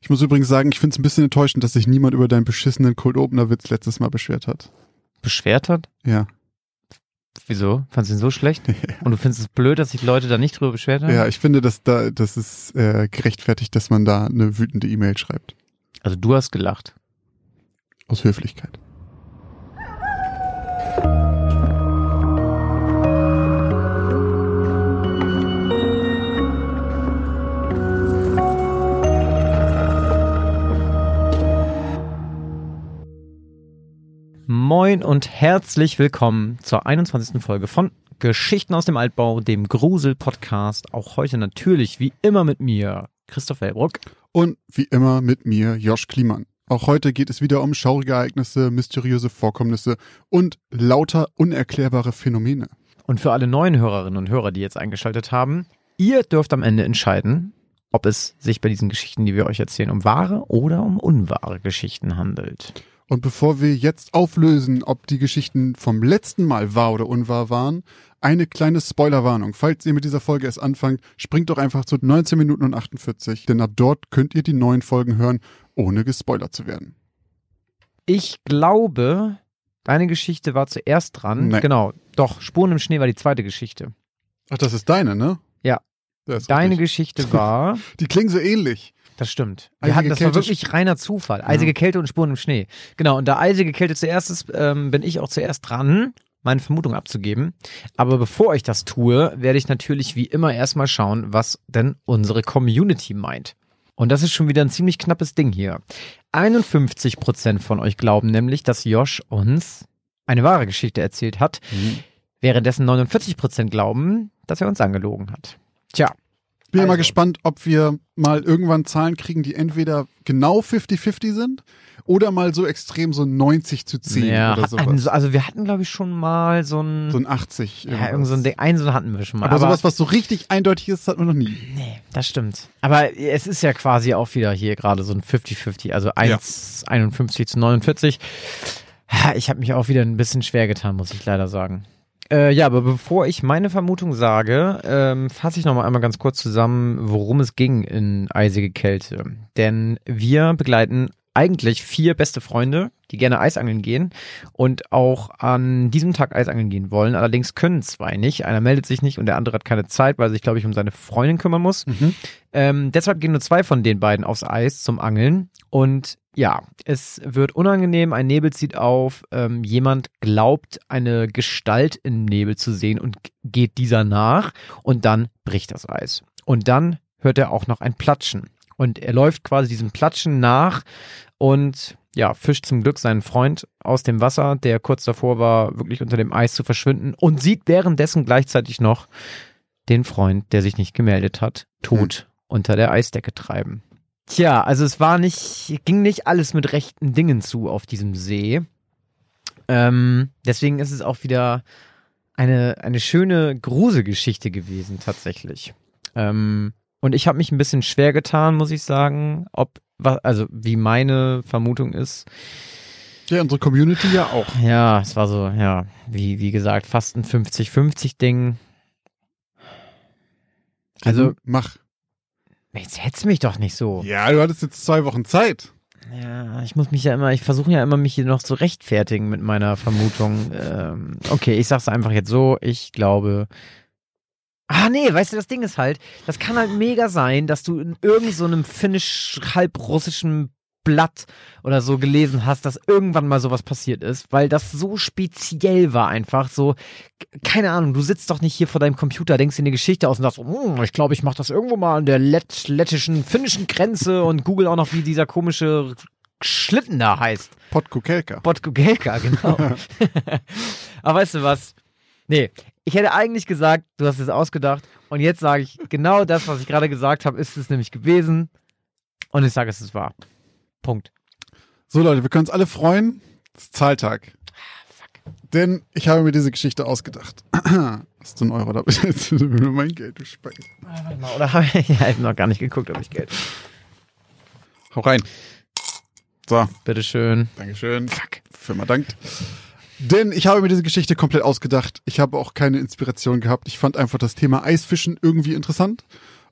Ich muss übrigens sagen, ich finde es ein bisschen enttäuschend, dass sich niemand über deinen beschissenen Cold Opener Witz letztes Mal beschwert hat. Beschwert hat? Ja. Wieso? Fandest du ihn so schlecht? Und du findest es blöd, dass sich Leute da nicht drüber beschwert haben? Ja, ich finde, dass da, das ist äh, gerechtfertigt, dass man da eine wütende E-Mail schreibt. Also du hast gelacht. Aus Höflichkeit. Moin und herzlich willkommen zur 21. Folge von Geschichten aus dem Altbau, dem Grusel-Podcast. Auch heute natürlich wie immer mit mir, Christoph Wellbrock. Und wie immer mit mir, Josch Kliemann. Auch heute geht es wieder um schaurige Ereignisse, mysteriöse Vorkommnisse und lauter unerklärbare Phänomene. Und für alle neuen Hörerinnen und Hörer, die jetzt eingeschaltet haben, ihr dürft am Ende entscheiden, ob es sich bei diesen Geschichten, die wir euch erzählen, um wahre oder um unwahre Geschichten handelt. Und bevor wir jetzt auflösen, ob die Geschichten vom letzten Mal wahr oder unwahr waren, eine kleine Spoilerwarnung. Falls ihr mit dieser Folge erst anfangt, springt doch einfach zu 19 Minuten und 48, denn ab dort könnt ihr die neuen Folgen hören, ohne gespoilert zu werden. Ich glaube, deine Geschichte war zuerst dran. Nee. Genau. Doch, Spuren im Schnee war die zweite Geschichte. Ach, das ist deine, ne? Ja. Deine richtig. Geschichte war. Die klingen so ähnlich. Das stimmt. Wir Eisige hatten, das war Kälte, wirklich reiner Zufall. Eisige Kälte und Spuren im Schnee. Genau, und da eisige Kälte zuerst ist, ähm, bin ich auch zuerst dran, meine Vermutung abzugeben. Aber bevor ich das tue, werde ich natürlich wie immer erstmal schauen, was denn unsere Community meint. Und das ist schon wieder ein ziemlich knappes Ding hier. 51% von euch glauben nämlich, dass Josh uns eine wahre Geschichte erzählt hat, währenddessen 49% glauben, dass er uns angelogen hat. Tja, Bin ja mal Also. gespannt, ob wir mal irgendwann Zahlen kriegen, die entweder genau 50-50 sind oder mal so extrem so 90 zu 10 ja, oder sowas. also wir hatten glaube ich schon mal so ein, so ein 80. ja, irgendwas. irgend so ein Ding, einen so hatten wir schon mal. aber, sowas, was so richtig eindeutig ist, hat man noch nie. nee, das stimmt. Aber es ist ja quasi auch wieder hier gerade so ein 50-50, also 1, 51 zu 49. Ha, Ich habe mich auch wieder ein bisschen schwer getan, muss ich leider sagen. Äh, ja, aber bevor ich meine Vermutung sage, ähm, fasse ich nochmal einmal ganz kurz zusammen, worum es ging in Eisige Kälte. Denn wir begleiten eigentlich vier beste Freunde, die gerne Eisangeln gehen und auch an diesem Tag Eisangeln gehen wollen. Allerdings können zwei nicht. Einer meldet sich nicht und der andere hat keine Zeit, weil er sich, glaube ich, um seine Freundin kümmern muss. Ähm, deshalb gehen nur zwei von den beiden aufs Eis zum Angeln. Und ja, es wird unangenehm, ein Nebel zieht auf, ähm, jemand glaubt, eine Gestalt im Nebel zu sehen und geht dieser nach und dann bricht das Eis. Und dann hört er auch noch ein Platschen. Und er läuft quasi diesem Platschen nach und ja, fischt zum Glück seinen Freund aus dem Wasser, der kurz davor war, wirklich unter dem Eis zu verschwinden und sieht währenddessen gleichzeitig noch den Freund, der sich nicht gemeldet hat, tot unter der Eisdecke treiben. Tja, also es war nicht, ging nicht alles mit rechten Dingen zu auf diesem See. Ähm, deswegen ist es auch wieder eine, eine schöne Gruselgeschichte gewesen, tatsächlich. Ähm, und ich habe mich ein bisschen schwer getan, muss ich sagen, ob, also wie meine Vermutung ist. Ja, unsere Community ja auch. Ja, es war so, ja, wie, wie gesagt, fast ein 50-50-Ding. Also, mach. Jetzt hetzt mich doch nicht so. Ja, du hattest jetzt zwei Wochen Zeit. Ja, ich muss mich ja immer, ich versuche ja immer, mich hier noch zu rechtfertigen mit meiner Vermutung. Ähm, okay, ich sag's einfach jetzt so, ich glaube. Ah, nee, weißt du, das Ding ist halt, das kann halt mega sein, dass du in irgendeinem so einem finnisch halb russischen Blatt oder so gelesen hast, dass irgendwann mal sowas passiert ist, weil das so speziell war einfach, so, keine Ahnung, du sitzt doch nicht hier vor deinem Computer, denkst dir eine Geschichte aus und sagst, hm, ich glaube, ich mache das irgendwo mal an der lett lettischen, finnischen Grenze und google auch noch, wie dieser komische Schlitten da heißt. Podkukelka. Botkugelka, genau. Aber weißt du was? Nee, ich hätte eigentlich gesagt, du hast es ausgedacht und jetzt sage ich, genau das, was ich gerade gesagt habe, ist es nämlich gewesen und ich sage, es ist wahr. Punkt. So Leute, wir können uns alle freuen. Es ist Zahltag. Denn ich habe mir diese Geschichte ausgedacht. Hast du einen Euro da? Jetzt nur mein Geld. Warte mal, Oder habe ich, ja, ich noch gar nicht geguckt, ob ich Geld. Hau rein. So, Bitteschön. Dankeschön. Fuck. Firma dankt. Denn ich habe mir diese Geschichte komplett ausgedacht. Ich habe auch keine Inspiration gehabt. Ich fand einfach das Thema Eisfischen irgendwie interessant.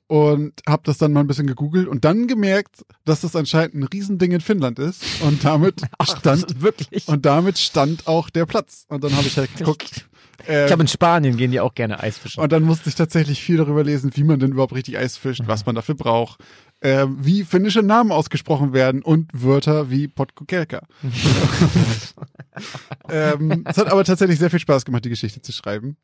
Und habe das dann mal ein bisschen gegoogelt und dann gemerkt, dass das anscheinend ein Riesending in Finnland ist und damit Ach, stand wirklich. und damit stand auch der Platz und dann habe ich halt geguckt. ich glaube, in Spanien gehen die auch gerne Eisfischen. Und dann musste ich tatsächlich viel darüber lesen, wie man denn überhaupt richtig Eis fischt, was man dafür braucht, äh, wie finnische Namen ausgesprochen werden und Wörter wie Potkokelka. ähm, es hat aber tatsächlich sehr viel Spaß gemacht, die Geschichte zu schreiben.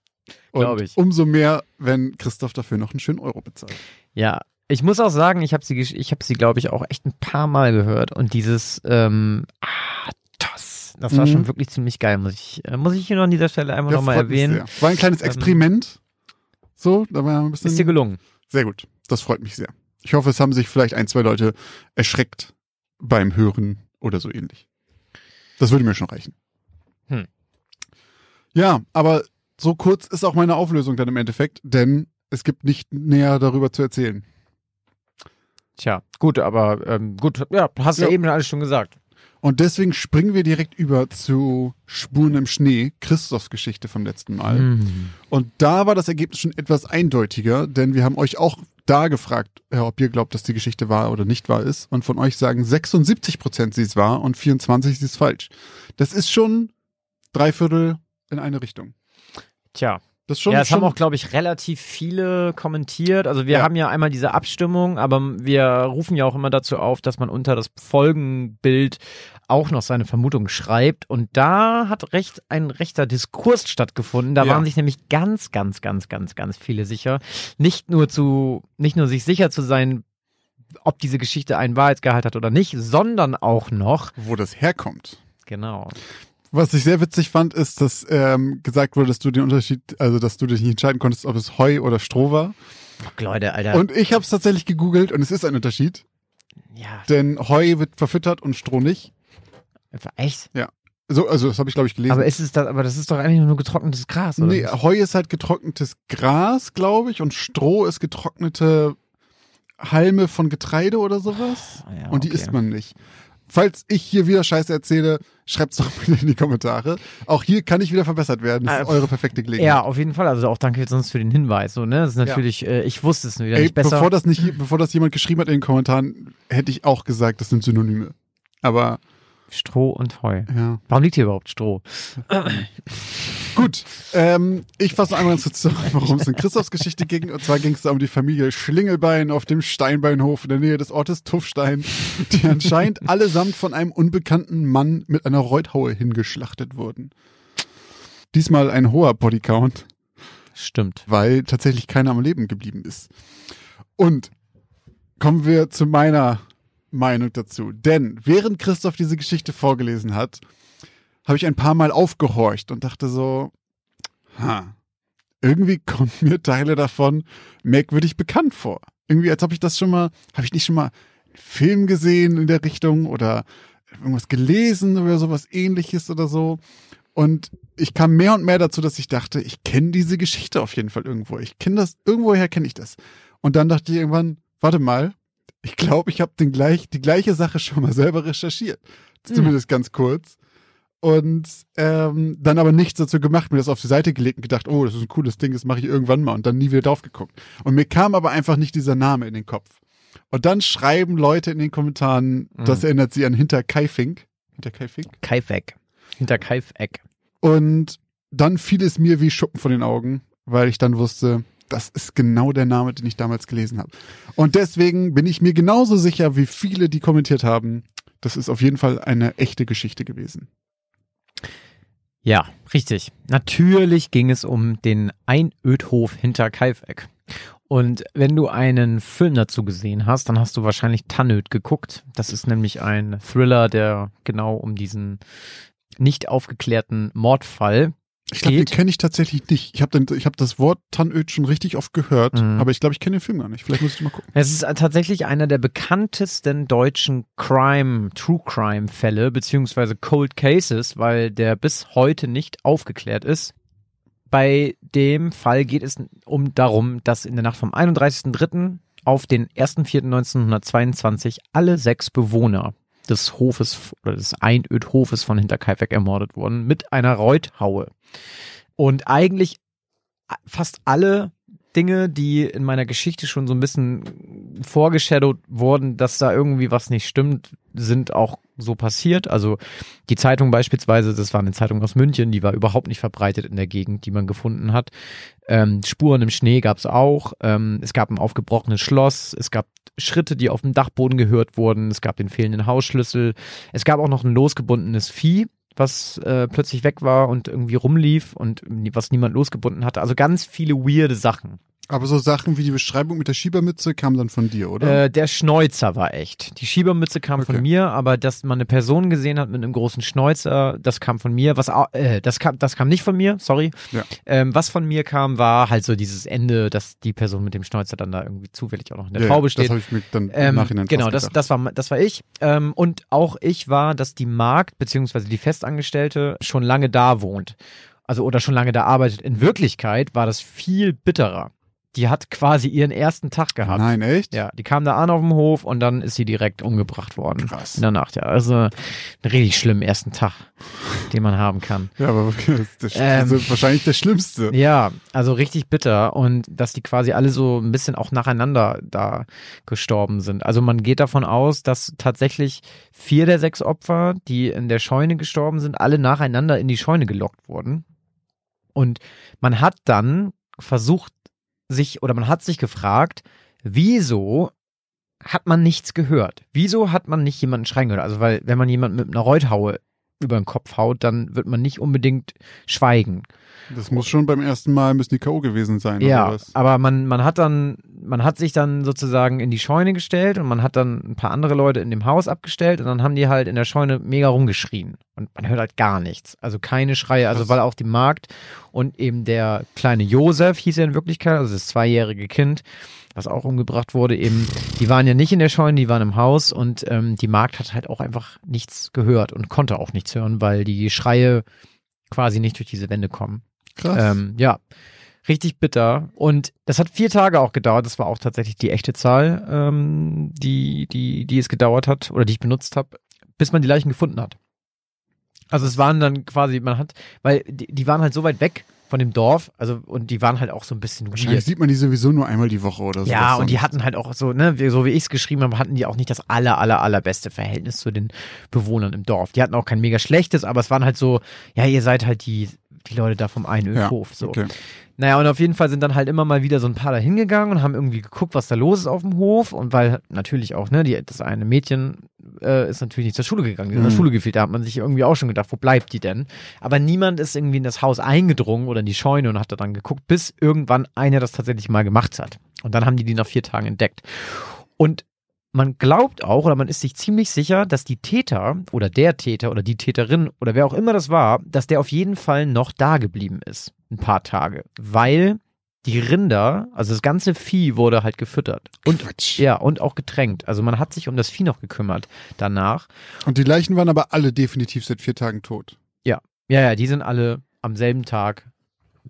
Und Glaub ich. umso mehr, wenn Christoph dafür noch einen schönen Euro bezahlt. Ja, ich muss auch sagen, ich habe sie, ich habe sie, glaube ich, auch echt ein paar Mal gehört und dieses ähm, ah, das, das war Mhm. schon wirklich ziemlich geil, muss ich, äh, muss ich hier noch an dieser Stelle einmal Ja, nochmal erwähnen. War ein kleines Ähm, Experiment. So, da war ein bisschen. Ist dir gelungen? Sehr gut. Das freut mich sehr. Ich hoffe, es haben sich vielleicht ein, zwei Leute erschreckt beim Hören oder so ähnlich. Das würde mir schon reichen. Hm. Ja, aber so kurz ist auch meine Auflösung dann im Endeffekt, denn es gibt nicht näher darüber zu erzählen. Tja, gut, aber ähm, gut, ja, hast ja. Ja. eben alles schon gesagt. Und deswegen springen wir direkt über zu Spuren im Schnee, Christophs Geschichte vom letzten Mal. Hm. Und da war das Ergebnis schon etwas eindeutiger, denn wir haben euch auch da gefragt, ob ihr glaubt, dass die Geschichte wahr oder nicht wahr ist. Und von euch sagen 76 Prozent, sie ist wahr und 24 sie ist falsch. Das ist schon drei Viertel in eine Richtung. Tja, Das ist schon, ja, es haben auch, glaube ich, relativ viele kommentiert. Also wir Ja. haben ja einmal diese Abstimmung, aber wir rufen ja auch immer dazu auf, dass man unter das Folgenbild auch noch seine Vermutung schreibt. Und da hat recht ein rechter Diskurs stattgefunden. Da Ja. waren sich nämlich ganz, ganz, ganz, ganz, ganz viele sicher. Nicht nur zu, nicht nur sich sicher zu sein, ob diese Geschichte einen Wahrheitsgehalt hat oder nicht, sondern auch noch, wo das herkommt. genau, Was ich sehr witzig fand, ist, dass ähm, gesagt wurde, dass du den Unterschied, also dass du dich nicht entscheiden konntest, ob es Heu oder Stroh war. Fuck, Leute, Alter. Und ich habe es tatsächlich gegoogelt und es ist ein Unterschied, ja, denn Heu wird verfüttert und Stroh nicht. echt? So, also das habe ich glaube ich gelesen. Aber ist es das, aber das ist doch eigentlich nur getrocknetes Gras, oder? Nee? Heu ist halt getrocknetes Gras, glaube ich, und Stroh ist getrocknete Halme von Getreide oder sowas. Ah, ja, und die okay. isst man nicht. Falls ich hier wieder Scheiße erzähle, schreibt's doch bitte in die Kommentare. Auch hier kann ich wieder verbessert werden. Das ist Ah, eure perfekte Gelegenheit. Ja, auf jeden Fall. Also auch danke sonst für den Hinweis. So, ne? Das ist natürlich, äh, ich wusste es nur wieder Ey, nicht besser. bevor das nicht, bevor das jemand geschrieben hat in den Kommentaren, hätte ich auch gesagt, das sind Synonyme. Aber Stroh und Heu. ja. Warum liegt hier überhaupt Stroh? Gut, ähm, ich fasse einmal kurz zusammen, worum es in Christophs Geschichte ging. Und zwar ging es da um die Familie Schlingelbein auf dem Steinbeinhof in der Nähe des Ortes Tuffstein, die anscheinend allesamt von einem unbekannten Mann mit einer Reuthaue hingeschlachtet wurden. Diesmal ein hoher Bodycount, Stimmt. weil tatsächlich keiner am Leben geblieben ist. Und kommen wir zu meiner Meinung dazu. Denn während Christoph diese Geschichte vorgelesen hat, habe ich ein paar Mal aufgehorcht und dachte so, ha, irgendwie kommen mir Teile davon merkwürdig bekannt vor. Irgendwie, als ob ich das schon mal, habe ich nicht schon mal einen Film gesehen in der Richtung oder irgendwas gelesen oder sowas ähnliches oder so. Und ich kam mehr und mehr dazu, dass ich dachte, ich kenne diese Geschichte auf jeden Fall irgendwo. Ich kenne das, irgendwoher kenne ich das. Und dann dachte ich irgendwann, warte mal, ich glaube, ich habe den gleich, die gleiche Sache schon mal selber recherchiert. Zumindest ganz kurz. Und ähm, dann aber nichts dazu gemacht, mir das auf die Seite gelegt und gedacht, oh, das ist ein cooles Ding, das mache ich irgendwann mal und dann nie wieder drauf geguckt. Und mir kam aber einfach nicht dieser Name in den Kopf. Und dann schreiben Leute in den Kommentaren, das erinnert sie an Hinterkaifink. Hinterkaifink? Kaifeck. Hinter Kaifeck. Und dann fiel es mir wie Schuppen von den Augen, weil ich dann wusste, das ist genau der Name, den ich damals gelesen habe. Und deswegen bin ich mir genauso sicher wie viele, die kommentiert haben, das ist auf jeden Fall eine echte Geschichte gewesen. Ja, richtig. Natürlich ging es um den Einödhof hinter Kaifeck. Und wenn du einen Film dazu gesehen hast, dann hast du wahrscheinlich Tannöd geguckt. Das ist nämlich ein Thriller, der genau um diesen nicht aufgeklärten Mordfall Ich glaube, den kenne ich tatsächlich nicht. Ich habe hab das Wort Tannöd schon richtig oft gehört, Mhm. aber ich glaube, ich kenne den Film gar nicht. Vielleicht muss ich mal gucken. Es ist tatsächlich einer der bekanntesten deutschen Crime, True Crime Fälle, beziehungsweise Cold Cases, weil der bis heute nicht aufgeklärt ist. Bei dem Fall geht es um darum, dass in der Nacht vom 31.03. auf den 1.04.1922 alle sechs Bewohner des Hofes oder des Einödhofes von Hinterkaifeck ermordet wurden mit einer Reuthaue. Und eigentlich fast alle Dinge, die in meiner Geschichte schon so ein bisschen vorgeshadowt wurden, dass da irgendwie was nicht stimmt, sind auch so passiert. Also die Zeitung beispielsweise, das war eine Zeitung aus München, die war überhaupt nicht verbreitet in der Gegend, die man gefunden hat. Ähm, Spuren im Schnee gab es auch. Ähm, es gab ein aufgebrochenes Schloss. Es gab Schritte, die auf dem Dachboden gehört wurden. Es gab den fehlenden Hausschlüssel. Es gab auch noch ein losgebundenes Vieh was äh, plötzlich weg war und irgendwie rumlief und was niemand losgebunden hatte. Also ganz viele weirde Sachen. Aber so Sachen wie die Beschreibung mit der Schiebermütze kam dann von dir, oder? Äh, der Schnäuzer war echt. Die Schiebermütze kam Okay. von mir, aber dass man eine Person gesehen hat mit einem großen Schnäuzer, das kam von mir. Was äh, das kam, das kam nicht von mir, sorry. Ja. Ähm, was von mir kam, war halt so dieses Ende, dass die Person mit dem Schnäuzer dann da irgendwie zufällig auch noch in der Ja, Traube Das steht. habe ich mir dann im Ähm, Nachhinein genau, das, das, war, das war ich. Ähm, und auch ich war, dass die Magd beziehungsweise die Festangestellte schon lange da wohnt. Also oder schon lange da arbeitet. In Wirklichkeit war das viel bitterer. Die hat quasi ihren ersten Tag gehabt. Nein, echt? Ja, die kam da an auf dem Hof und dann ist sie direkt umgebracht worden. Krass. In der Nacht, ja. Also einen richtig schlimmen ersten Tag, den man haben kann. Ja, aber das Ähm. ist wahrscheinlich der Schlimmste. Ja, also richtig bitter und dass die quasi alle so ein bisschen auch nacheinander da gestorben sind. Also man geht davon aus, dass tatsächlich vier der sechs Opfer, die in der Scheune gestorben sind, alle nacheinander in die Scheune gelockt wurden. Und man hat dann versucht, sich oder man hat sich gefragt, wieso hat man nichts gehört? Wieso hat man nicht jemanden schreien gehört? Also weil wenn man jemanden mit einer Reuthaue über den Kopf haut, dann wird man nicht unbedingt schweigen. Das muss schon beim ersten Mal müssen die K.O. gewesen sein, Ja, oder was? aber man, man hat dann, man hat sich dann sozusagen in die Scheune gestellt und man hat dann ein paar andere Leute in dem Haus abgestellt und dann haben die halt in der Scheune mega rumgeschrien. Und man hört halt gar nichts. Also keine Schreie, also Krass. weil auch die Magd und eben der kleine Josef hieß er in Wirklichkeit, also das zweijährige Kind, was auch umgebracht wurde, eben, die waren ja nicht in der Scheune, die waren im Haus und ähm, die Magd hat halt auch einfach nichts gehört und konnte auch nichts hören, weil die Schreie quasi nicht durch diese Wände kommen. Krass. Ähm, ja, richtig bitter. Und das hat vier Tage auch gedauert. Das war auch tatsächlich die echte Zahl, ähm, die, die, die es gedauert hat oder die ich benutzt habe, bis man die Leichen gefunden hat. Also es waren dann quasi, man hat, weil die, die waren halt so weit weg von dem Dorf, also und die waren halt auch so ein bisschen Wahrscheinlich weird. sieht man die sowieso nur einmal die Woche oder so. Ja, und die hatten halt auch so, ne, so wie ich es geschrieben habe, hatten die auch nicht das aller, aller, allerbeste Verhältnis zu den Bewohnern im Dorf. Die hatten auch kein mega schlechtes, aber es waren halt so, ja, ihr seid halt die, die Leute da vom Einölhof. so. Okay. Naja, und auf jeden Fall sind dann halt immer mal wieder so ein paar da hingegangen und haben irgendwie geguckt, was da los ist auf dem Hof. Und weil natürlich auch, ne, die, das eine Mädchen äh, ist natürlich nicht zur Schule gegangen, die ist in der Mhm. Schule gefehlt. Da hat man sich irgendwie auch schon gedacht, wo bleibt die denn? Aber niemand ist irgendwie in das Haus eingedrungen oder in die Scheune und hat da dann geguckt, bis irgendwann einer das tatsächlich mal gemacht hat. Und dann haben die die nach vier Tagen entdeckt. Und man glaubt auch oder man ist sich ziemlich sicher, dass die Täter oder der Täter oder die Täterin oder wer auch immer das war, dass der auf jeden Fall noch da geblieben ist. Ein paar Tage. Weil die Rinder, also das ganze Vieh wurde halt gefüttert. Und Quatsch. ja, und auch getränkt. Also man hat sich um das Vieh noch gekümmert danach. Und die Leichen waren aber alle definitiv seit vier Tagen tot. Ja, ja, die sind alle am selben Tag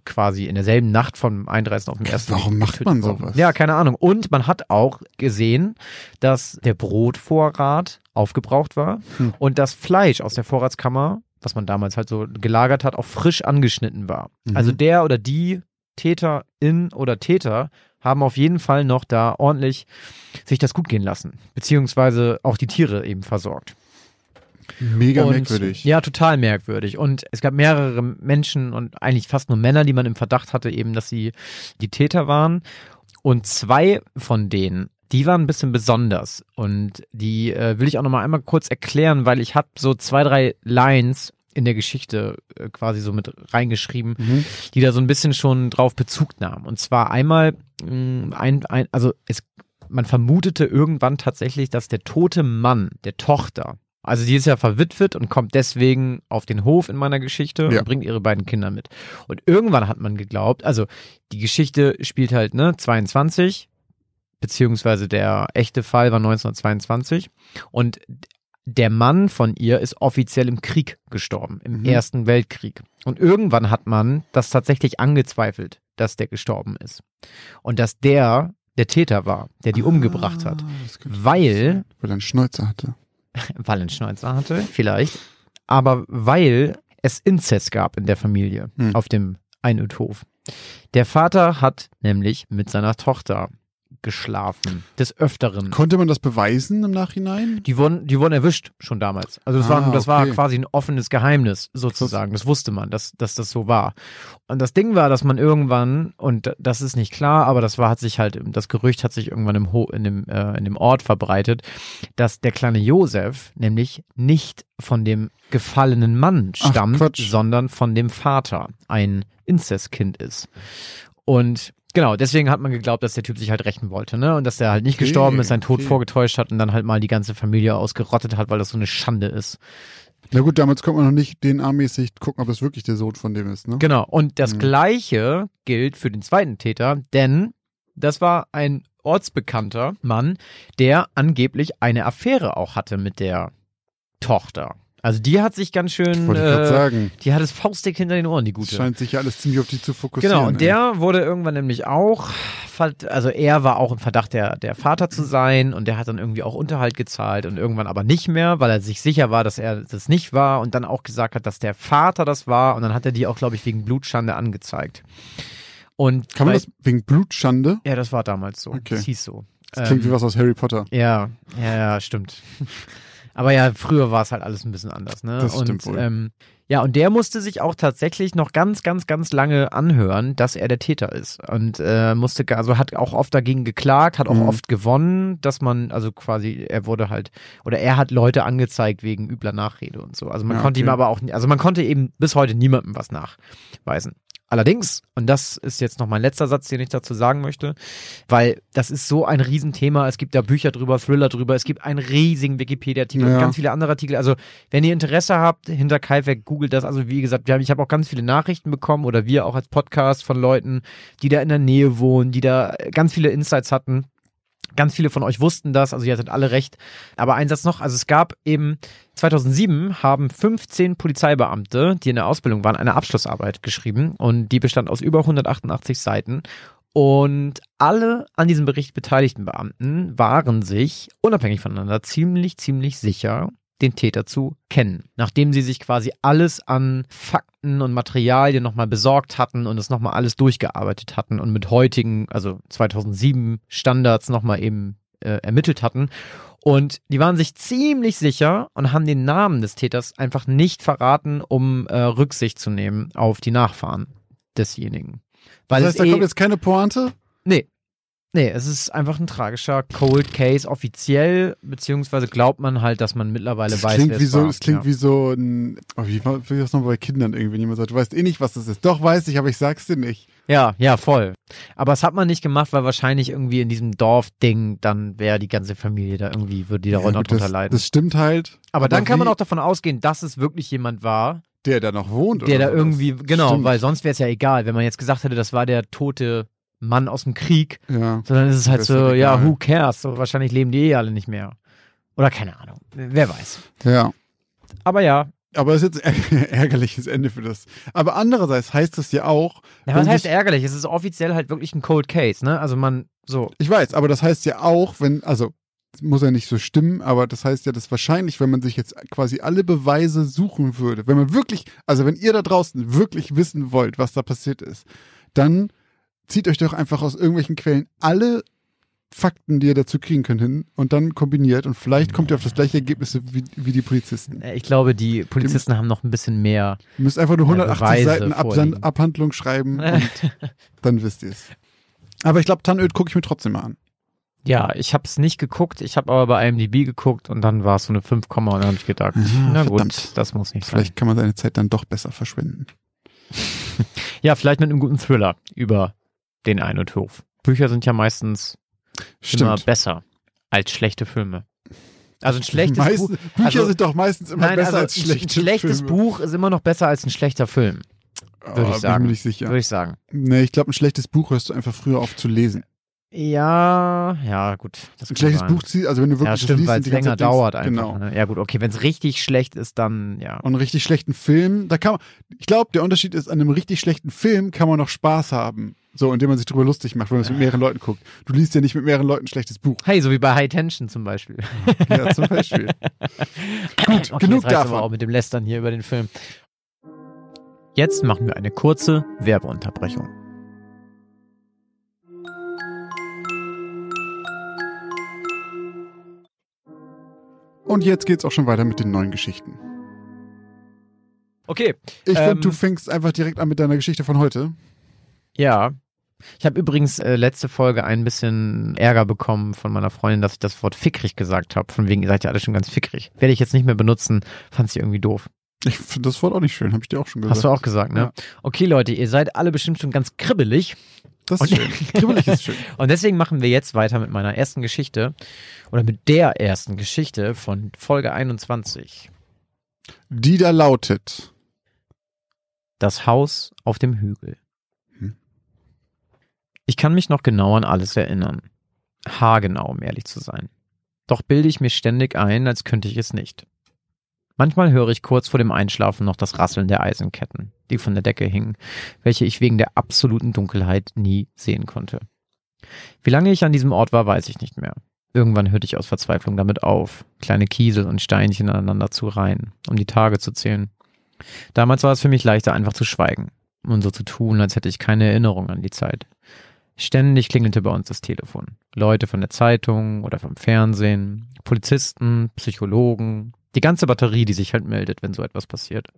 quasi in derselben Nacht vom 31. auf den 1. Warum macht man sowas? Ja, keine Ahnung. Und man hat auch gesehen, dass der Brotvorrat aufgebraucht war Hm. und das Fleisch aus der Vorratskammer, was man damals halt so gelagert hat, auch frisch angeschnitten war. Mhm. Also der oder die Täterin oder Täter haben auf jeden Fall noch da ordentlich sich das gut gehen lassen, beziehungsweise auch die Tiere eben versorgt. Mega Und- merkwürdig. Ja, total merkwürdig. Und es gab mehrere Menschen und eigentlich fast nur Männer, die man im Verdacht hatte, eben, dass sie die Täter waren. Und zwei von denen, die waren ein bisschen besonders. Und die äh, will ich auch nochmal einmal kurz erklären, weil ich habe so zwei, drei Lines in der Geschichte äh, quasi so mit reingeschrieben, Mhm. die da so ein bisschen schon drauf Bezug nahmen. Und zwar einmal mh, ein, ein also es, man vermutete irgendwann tatsächlich, dass der tote Mann der Tochter, also die ist ja verwitwet und kommt deswegen auf den Hof in meiner Geschichte Ja. und bringt ihre beiden Kinder mit. Und irgendwann hat man geglaubt, also die Geschichte spielt halt, ne, 22, beziehungsweise der echte Fall war 1922 und der Mann von ihr ist offiziell im Krieg gestorben, im Mhm. Ersten Weltkrieg. Und irgendwann hat man das tatsächlich angezweifelt, dass der gestorben ist. Und dass der der Täter war, der die umgebracht hat. Ah, das könnte Weil. Weil er einen Schnäuzer hatte. weil er einen Schnäuzer hatte, vielleicht, aber weil es Inzest gab in der Familie Hm. auf dem Einödhof. Der Vater hat nämlich mit seiner Tochter geschlafen. Des Öfteren. Konnte man das beweisen im Nachhinein? Die wurden, die wurden erwischt schon damals. Also das, Ah, war, das war okay. quasi ein offenes Geheimnis sozusagen. Das wusste man, dass, dass das so war. Und das Ding war, dass man irgendwann und das ist nicht klar, aber das war hat sich halt das Gerücht hat sich irgendwann im Ho in dem äh, in dem Ort verbreitet, dass der kleine Josef nämlich nicht von dem gefallenen Mann Ach, stammt, Quatsch. sondern von dem Vater, ein Inzestkind ist. Und Genau, deswegen hat man geglaubt, dass der Typ sich halt rächen wollte, ne? Und dass der halt nicht Okay, gestorben ist, seinen Tod okay. vorgetäuscht hat und dann halt mal die ganze Familie ausgerottet hat, weil das so eine Schande ist. Na gut, damals konnte man noch nicht DNA-mäßig gucken, ob es wirklich der Sohn von dem ist, ne? Genau. Und das Mhm. Gleiche gilt für den zweiten Täter, denn das war ein ortsbekannter Mann, der angeblich eine Affäre auch hatte mit der Tochter. Also die hat sich ganz schön, Wollte ich gerade äh, sagen. die hat es faustdick hinter den Ohren, die gute. scheint sich ja alles ziemlich auf die zu fokussieren. Genau, und ey. der wurde irgendwann nämlich auch, also er war auch im Verdacht, der, der Vater zu sein und der hat dann irgendwie auch Unterhalt gezahlt und irgendwann aber nicht mehr, weil er sich sicher war, dass er das nicht war und dann auch gesagt hat, dass der Vater das war und dann hat er die auch, glaube ich, wegen Blutschande angezeigt. Und Kann man bei- das wegen Blutschande? Ja, das war damals so. Okay. Das hieß so. Das klingt Ähm, wie was aus Harry Potter. ja, ja, ja, stimmt. Aber ja, früher war es halt alles ein bisschen anders, ne? Das und, stimmt wohl. Ähm, ja, und der musste sich auch tatsächlich noch ganz, ganz, ganz lange anhören, dass er der Täter ist. Und äh, musste, also hat auch oft dagegen geklagt, hat auch Mhm. oft gewonnen, dass man, also quasi, er wurde halt, oder er hat Leute angezeigt wegen übler Nachrede und so. Also man Ja, konnte ihm okay. aber auch, also man konnte eben bis heute niemandem was nachweisen. Allerdings, und das ist jetzt noch mein letzter Satz, den ich dazu sagen möchte, weil das ist so ein Riesenthema. Es gibt da Bücher drüber, Thriller drüber, es gibt einen riesigen Wikipedia-Artikel Ja. und ganz viele andere Artikel. Also, wenn ihr Interesse habt, hinter Kaifek, googelt das. Also, wie gesagt, wir haben, ich habe auch ganz viele Nachrichten bekommen oder wir auch als Podcast von Leuten, die da in der Nähe wohnen, die da ganz viele Insights hatten. Ganz viele von euch wussten das, also ihr hattet alle recht. Aber ein Satz noch, also es gab eben 2007 haben 15 Polizeibeamte, die in der Ausbildung waren, eine Abschlussarbeit geschrieben und die bestand aus über 188 Seiten. Und alle an diesem Bericht beteiligten Beamten waren sich unabhängig voneinander ziemlich, ziemlich sicher, den Täter zu kennen. Nachdem sie sich quasi alles an Fakten und Materialien nochmal besorgt hatten und es nochmal alles durchgearbeitet hatten und mit heutigen, also 2007 Standards nochmal eben äh, ermittelt hatten. Und die waren sich ziemlich sicher und haben den Namen des Täters einfach nicht verraten, um äh, Rücksicht zu nehmen auf die Nachfahren desjenigen. Weil das heißt, es da eh, kommt jetzt keine Pointe? Nee. Nee, es ist einfach ein tragischer Cold Case offiziell, beziehungsweise glaubt man halt, dass man mittlerweile Das weiß, klingt, wer wie es so, war. es klingt ja. wie so ein, oh, wie war wie das noch bei Kindern irgendwie, wenn jemand sagt, du weißt eh nicht, was das ist. Doch, weiß ich, aber ich sag's dir nicht. Ja, ja, voll. Aber das hat man nicht gemacht, weil wahrscheinlich irgendwie in diesem Dorfding, dann wäre die ganze Familie da irgendwie, würde die da Ja, noch gut, drunter das, leiden. das stimmt halt. aber, dann kann man auch davon ausgehen, dass es wirklich jemand war, Der da noch wohnt. der oder da irgendwie, genau, Stimmt. weil sonst wäre es ja egal, wenn man jetzt gesagt hätte, das war der tote Mann aus dem Krieg, Ja. sondern ist es halt Wär's so, halt ja, who cares? So, wahrscheinlich leben die eh alle nicht mehr. Oder keine Ahnung. Wer weiß. Ja. Aber ja, Aber es ist jetzt ein ärgerliches Ende für das. Aber andererseits heißt das ja auch, Ja, was heißt ärgerlich? Es ist offiziell halt wirklich ein Cold Case, ne? Also man, so. ich weiß, aber das heißt ja auch, wenn, also, muss ja nicht so stimmen, aber das heißt ja, dass wahrscheinlich, wenn man sich jetzt quasi alle Beweise suchen würde, wenn man wirklich, also wenn ihr da draußen wirklich wissen wollt, was da passiert ist, dann zieht euch doch einfach aus irgendwelchen Quellen alle Fakten, die ihr dazu kriegen könnt, hin und dann kombiniert und vielleicht kommt ihr auf das gleiche Ergebnis wie, wie die Polizisten. Äh, Ich glaube, die Polizisten haben noch ein bisschen mehr. Ihr müsst einfach nur Ja, 180 Beweise Seiten Absan vorliegen. Abhandlung schreiben und dann wisst ihr es. Aber ich glaube, Tannöd gucke ich mir trotzdem mal an. Ja, ich habe es nicht geguckt, ich habe aber bei IMDb geguckt und dann war es so eine 5, und dann habe ich gedacht, Ja, na gut, verdammt. das muss nicht Vielleicht kann man seine Zeit dann doch besser verschwenden. sein. Ja, vielleicht mit einem guten Thriller über den Ein- und Hof. Bücher sind ja meistens immer Stimmt. besser als schlechte Filme. Also ein schlechtes Meist, Buch. Bücher also- sind doch meistens immer Nein, besser also als ein- schlechte ein schlechtes Filme. Buch ist immer noch besser als ein schlechter Film, würde Oh, ich Bin ich sagen. mir nicht sicher. würde ich sagen. Nee, ich glaube, ein schlechtes Buch hörst du einfach früher auf zu lesen. Ja, ja, gut. Das Ein schlechtes sein. Buch, zieh- also wenn du wirklich Ja, stimmt, weil es länger Zeit denkst- dauert einfach. Genau. Ne? Ja gut, okay, wenn es richtig schlecht ist, dann ja. Und einen richtig schlechten Film, da kann man, ich glaube, der Unterschied ist, an einem richtig schlechten Film kann man noch Spaß haben. So, indem man sich drüber lustig macht, wenn man es mit mehreren Leuten guckt. Du liest ja nicht mit mehreren Leuten ein schlechtes Buch. Hey, so wie bei High Tension zum Beispiel. Ja, zum Beispiel. Gut, okay, genug jetzt davon. Aber auch mit dem Lästern hier über den Film. Jetzt machen wir eine kurze Werbeunterbrechung. Und jetzt geht's auch schon weiter mit den neuen Geschichten. Okay. Ich ähm, finde, du fängst einfach direkt an mit deiner Geschichte von heute. Ja. Ich habe übrigens äh, letzte Folge ein bisschen Ärger bekommen von meiner Freundin, dass ich das Wort fickrig gesagt habe. Von wegen, ihr seid ja alle schon ganz fickrig. Werde ich jetzt nicht mehr benutzen. Fand sie irgendwie doof. Ich finde das Wort auch nicht schön, habe ich dir auch schon gesagt. Hast du auch gesagt, ne? Ja. Okay, Leute, ihr seid alle bestimmt schon ganz kribbelig. Das ist Und- schön. Kribbelig ist schön. Und deswegen machen wir jetzt weiter mit meiner ersten Geschichte. Oder mit der ersten Geschichte von Folge 21. Die da lautet. Das Haus auf dem Hügel. Ich kann mich noch genau an alles erinnern. Haargenau, um ehrlich zu sein. Doch bilde ich mir ständig ein, als könnte ich es nicht. Manchmal höre ich kurz vor dem Einschlafen noch das Rasseln der Eisenketten, die von der Decke hingen, welche ich wegen der absoluten Dunkelheit nie sehen konnte. Wie lange ich an diesem Ort war, weiß ich nicht mehr. Irgendwann hörte ich aus Verzweiflung damit auf, kleine Kiesel und Steinchen aneinander zu reihen, um die Tage zu zählen. Damals war es für mich leichter, einfach zu schweigen und so zu tun, als hätte ich keine Erinnerung an die Zeit. Ständig klingelte bei uns das Telefon. Leute von der Zeitung oder vom Fernsehen, Polizisten, Psychologen, die ganze Batterie, die sich halt meldet, wenn so etwas passiert.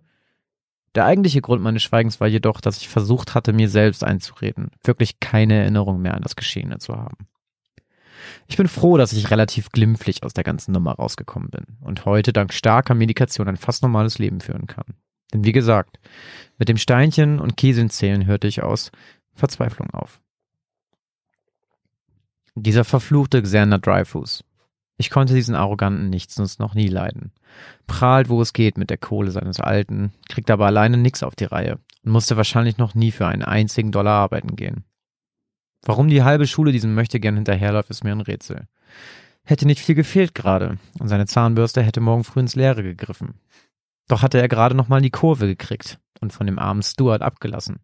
Der eigentliche Grund meines Schweigens war jedoch, dass ich versucht hatte, mir selbst einzureden, wirklich keine Erinnerung mehr an das Geschehene zu haben. Ich bin froh, dass ich relativ glimpflich aus der ganzen Nummer rausgekommen bin und heute dank starker Medikation ein fast normales Leben führen kann. Denn wie gesagt, mit dem Steinchen und Kieseln zählen hörte ich aus Verzweiflung auf. Dieser verfluchte Xander Dreyfus. Ich konnte diesen arroganten Nichtsnutz noch nie leiden. Prahlt, wo es geht mit der Kohle seines Alten, kriegt aber alleine nix auf die Reihe und musste wahrscheinlich noch nie für einen einzigen Dollar arbeiten gehen. Warum die halbe Schule diesem Möchtegern hinterherläuft, ist mir ein Rätsel. Hätte nicht viel gefehlt gerade und seine Zahnbürste hätte morgen früh ins Leere gegriffen. Doch hatte er gerade noch mal die Kurve gekriegt und von dem armen Stuart abgelassen.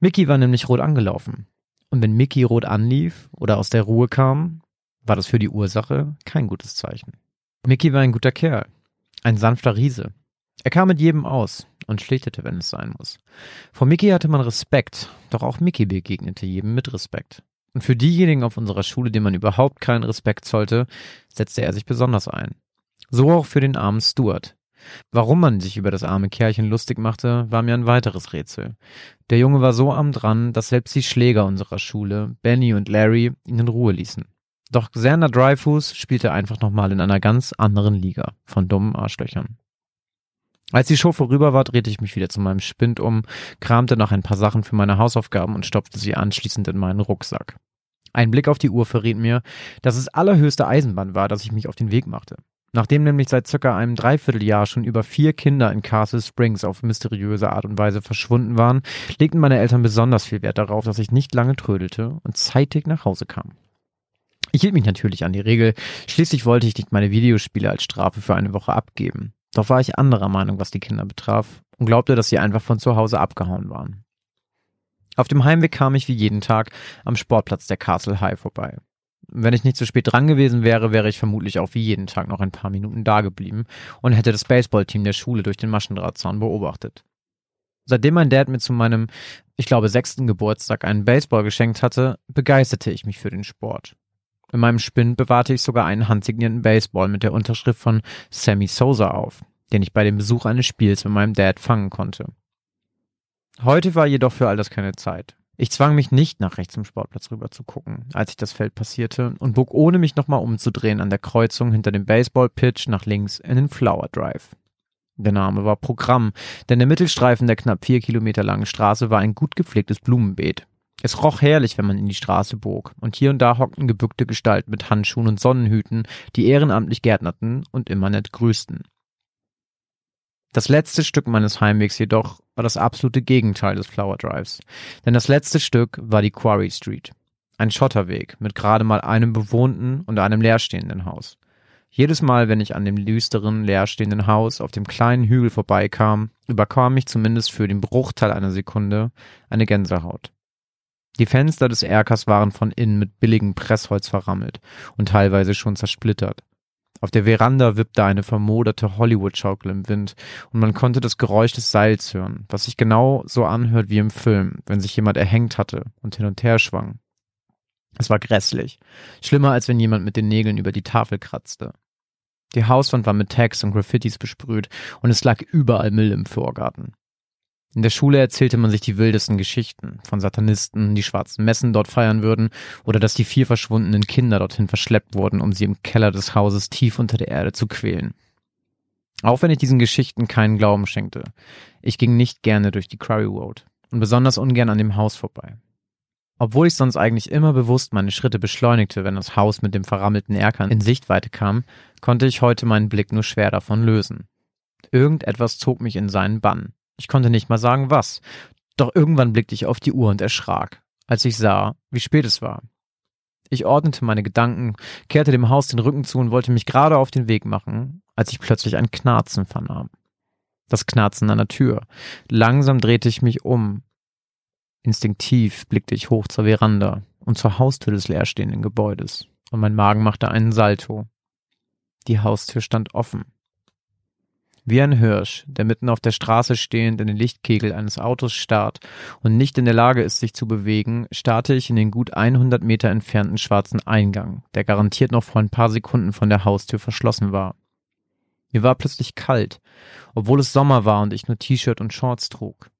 Mickey war nämlich rot angelaufen. Und wenn Mickey rot anlief oder aus der Ruhe kam, war das für die Ursache kein gutes Zeichen. Mickey war ein guter Kerl, ein sanfter Riese. Er kam mit jedem aus und schlichtete, wenn es sein muss. Vor Mickey hatte man Respekt, doch auch Mickey begegnete jedem mit Respekt. Und für diejenigen auf unserer Schule, denen man überhaupt keinen Respekt zollte, setzte er sich besonders ein. So auch für den armen Stuart. Warum man sich über das arme Kerlchen lustig machte, war mir ein weiteres Rätsel. Der Junge war so arm dran, dass selbst die Schläger unserer Schule, Benny und Larry, ihn in Ruhe ließen. Doch Xander Dreyfus spielte einfach nochmal in einer ganz anderen Liga von dummen Arschlöchern. Als die Show vorüber war, drehte ich mich wieder zu meinem Spind um, kramte nach ein paar Sachen für meine Hausaufgaben und stopfte sie anschließend in meinen Rucksack. Ein Blick auf die Uhr verriet mir, dass es allerhöchste Eisenbahn war, dass ich mich auf den Weg machte. Nachdem nämlich seit circa einem Dreivierteljahr schon über vier Kinder in Castle Springs auf mysteriöse Art und Weise verschwunden waren, legten meine Eltern besonders viel Wert darauf, dass ich nicht lange trödelte und zeitig nach Hause kam. Ich hielt mich natürlich an die Regel, schließlich wollte ich nicht meine Videospiele als Strafe für eine Woche abgeben. Doch war ich anderer Meinung, was die Kinder betraf, und glaubte, dass sie einfach von zu Hause abgehauen waren. Auf dem Heimweg kam ich wie jeden Tag am Sportplatz der Castle High vorbei. Wenn ich nicht zu spät dran gewesen wäre, wäre ich vermutlich auch wie jeden Tag noch ein paar Minuten da geblieben und hätte das Baseballteam der Schule durch den Maschendrahtzaun beobachtet. Seitdem mein Dad mir zu meinem, ich glaube, sechsten Geburtstag einen Baseball geschenkt hatte, begeisterte ich mich für den Sport. In meinem Spind bewahrte ich sogar einen handsignierten Baseball mit der Unterschrift von Sammy Sosa auf, den ich bei dem Besuch eines Spiels mit meinem Dad fangen konnte. Heute war jedoch für all das keine Zeit. Ich zwang mich nicht, nach rechts zum Sportplatz rüber zu gucken, als ich das Feld passierte, und bog ohne mich nochmal umzudrehen an der Kreuzung hinter dem Baseball-Pitch nach links in den Flower Drive. Der Name war Programm, denn der Mittelstreifen der knapp vier Kilometer langen Straße war ein gut gepflegtes Blumenbeet. Es roch herrlich, wenn man in die Straße bog, und hier und da hockten gebückte Gestalten mit Handschuhen und Sonnenhüten, die ehrenamtlich gärtnerten und immer nett grüßten. Das letzte Stück meines Heimwegs jedoch war das absolute Gegenteil des Flower Drives, denn das letzte Stück war die Quarry Street. Ein Schotterweg mit gerade mal einem bewohnten und einem leerstehenden Haus. Jedes Mal, wenn ich an dem düsteren, leerstehenden Haus auf dem kleinen Hügel vorbeikam, überkam mich zumindest für den Bruchteil einer Sekunde eine Gänsehaut. Die Fenster des Erkers waren von innen mit billigem Pressholz verrammelt und teilweise schon zersplittert. Auf der Veranda wippte eine vermoderte Hollywood-Schaukel im Wind und man konnte das Geräusch des Seils hören, was sich genau so anhört wie im Film, wenn sich jemand erhängt hatte und hin und her schwang. Es war grässlich. Schlimmer, als wenn jemand mit den Nägeln über die Tafel kratzte. Die Hauswand war mit Tags und Graffitis besprüht und es lag überall Müll im Vorgarten. In der Schule erzählte man sich die wildesten Geschichten von Satanisten, die schwarzen Messen dort feiern würden oder dass die vier verschwundenen Kinder dorthin verschleppt wurden, um sie im Keller des Hauses tief unter der Erde zu quälen. Auch wenn ich diesen Geschichten keinen Glauben schenkte, ich ging nicht gerne durch die Quarry Road und besonders ungern an dem Haus vorbei. Obwohl ich sonst eigentlich immer bewusst meine Schritte beschleunigte, wenn das Haus mit dem verrammelten Erkern in Sichtweite kam, konnte ich heute meinen Blick nur schwer davon lösen. Irgendetwas zog mich in seinen Bann. Ich konnte nicht mal sagen, was. Doch irgendwann blickte ich auf die Uhr und erschrak, als ich sah, wie spät es war. Ich ordnete meine Gedanken, kehrte dem Haus den Rücken zu und wollte mich gerade auf den Weg machen, als ich plötzlich ein Knarzen vernahm. Das Knarzen an der Tür. Langsam drehte ich mich um. Instinktiv blickte ich hoch zur Veranda und zur Haustür des leerstehenden Gebäudes, und mein Magen machte einen Salto. Die Haustür stand offen. Wie ein Hirsch, der mitten auf der Straße stehend in den Lichtkegel eines Autos starrt und nicht in der Lage ist, sich zu bewegen, starrte ich in den gut 100 Meter entfernten schwarzen Eingang, der garantiert noch vor ein paar Sekunden von der Haustür verschlossen war. Mir war plötzlich kalt, obwohl es Sommer war und ich nur T-Shirt und Shorts trug.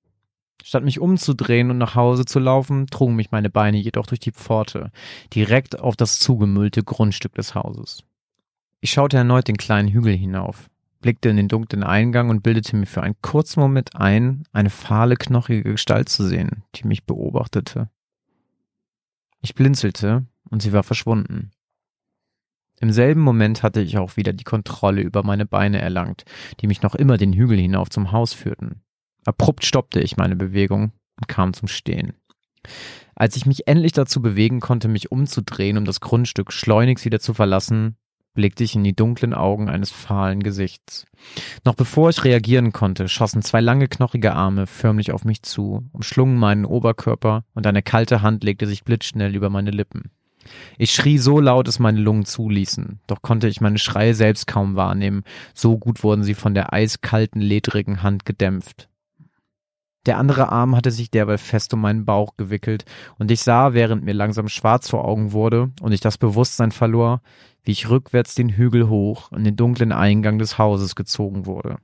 Statt mich umzudrehen und nach Hause zu laufen, trugen mich meine Beine jedoch durch die Pforte, direkt auf das zugemüllte Grundstück des Hauses. Ich schaute erneut den kleinen Hügel hinauf, blickte in den dunklen Eingang und bildete mir für einen kurzen Moment ein, eine fahle, knochige Gestalt zu sehen, die mich beobachtete. Ich blinzelte und sie war verschwunden. Im selben Moment hatte ich auch wieder die Kontrolle über meine Beine erlangt, die mich noch immer den Hügel hinauf zum Haus führten. Abrupt stoppte ich meine Bewegung und kam zum Stehen. Als ich mich endlich dazu bewegen konnte, mich umzudrehen, um das Grundstück schleunigst wieder zu verlassen, blickte ich in die dunklen Augen eines fahlen Gesichts. Noch bevor ich reagieren konnte, schossen zwei lange knochige Arme förmlich auf mich zu, umschlungen meinen Oberkörper und eine kalte Hand legte sich blitzschnell über meine Lippen. Ich schrie so laut, es meine Lungen zuließen, doch konnte ich meine Schreie selbst kaum wahrnehmen, so gut wurden sie von der eiskalten, ledrigen Hand gedämpft. Der andere Arm hatte sich derweil fest um meinen Bauch gewickelt, und ich sah, während mir langsam schwarz vor Augen wurde und ich das Bewusstsein verlor, wie ich rückwärts den Hügel hoch in den dunklen Eingang des Hauses gezogen wurde.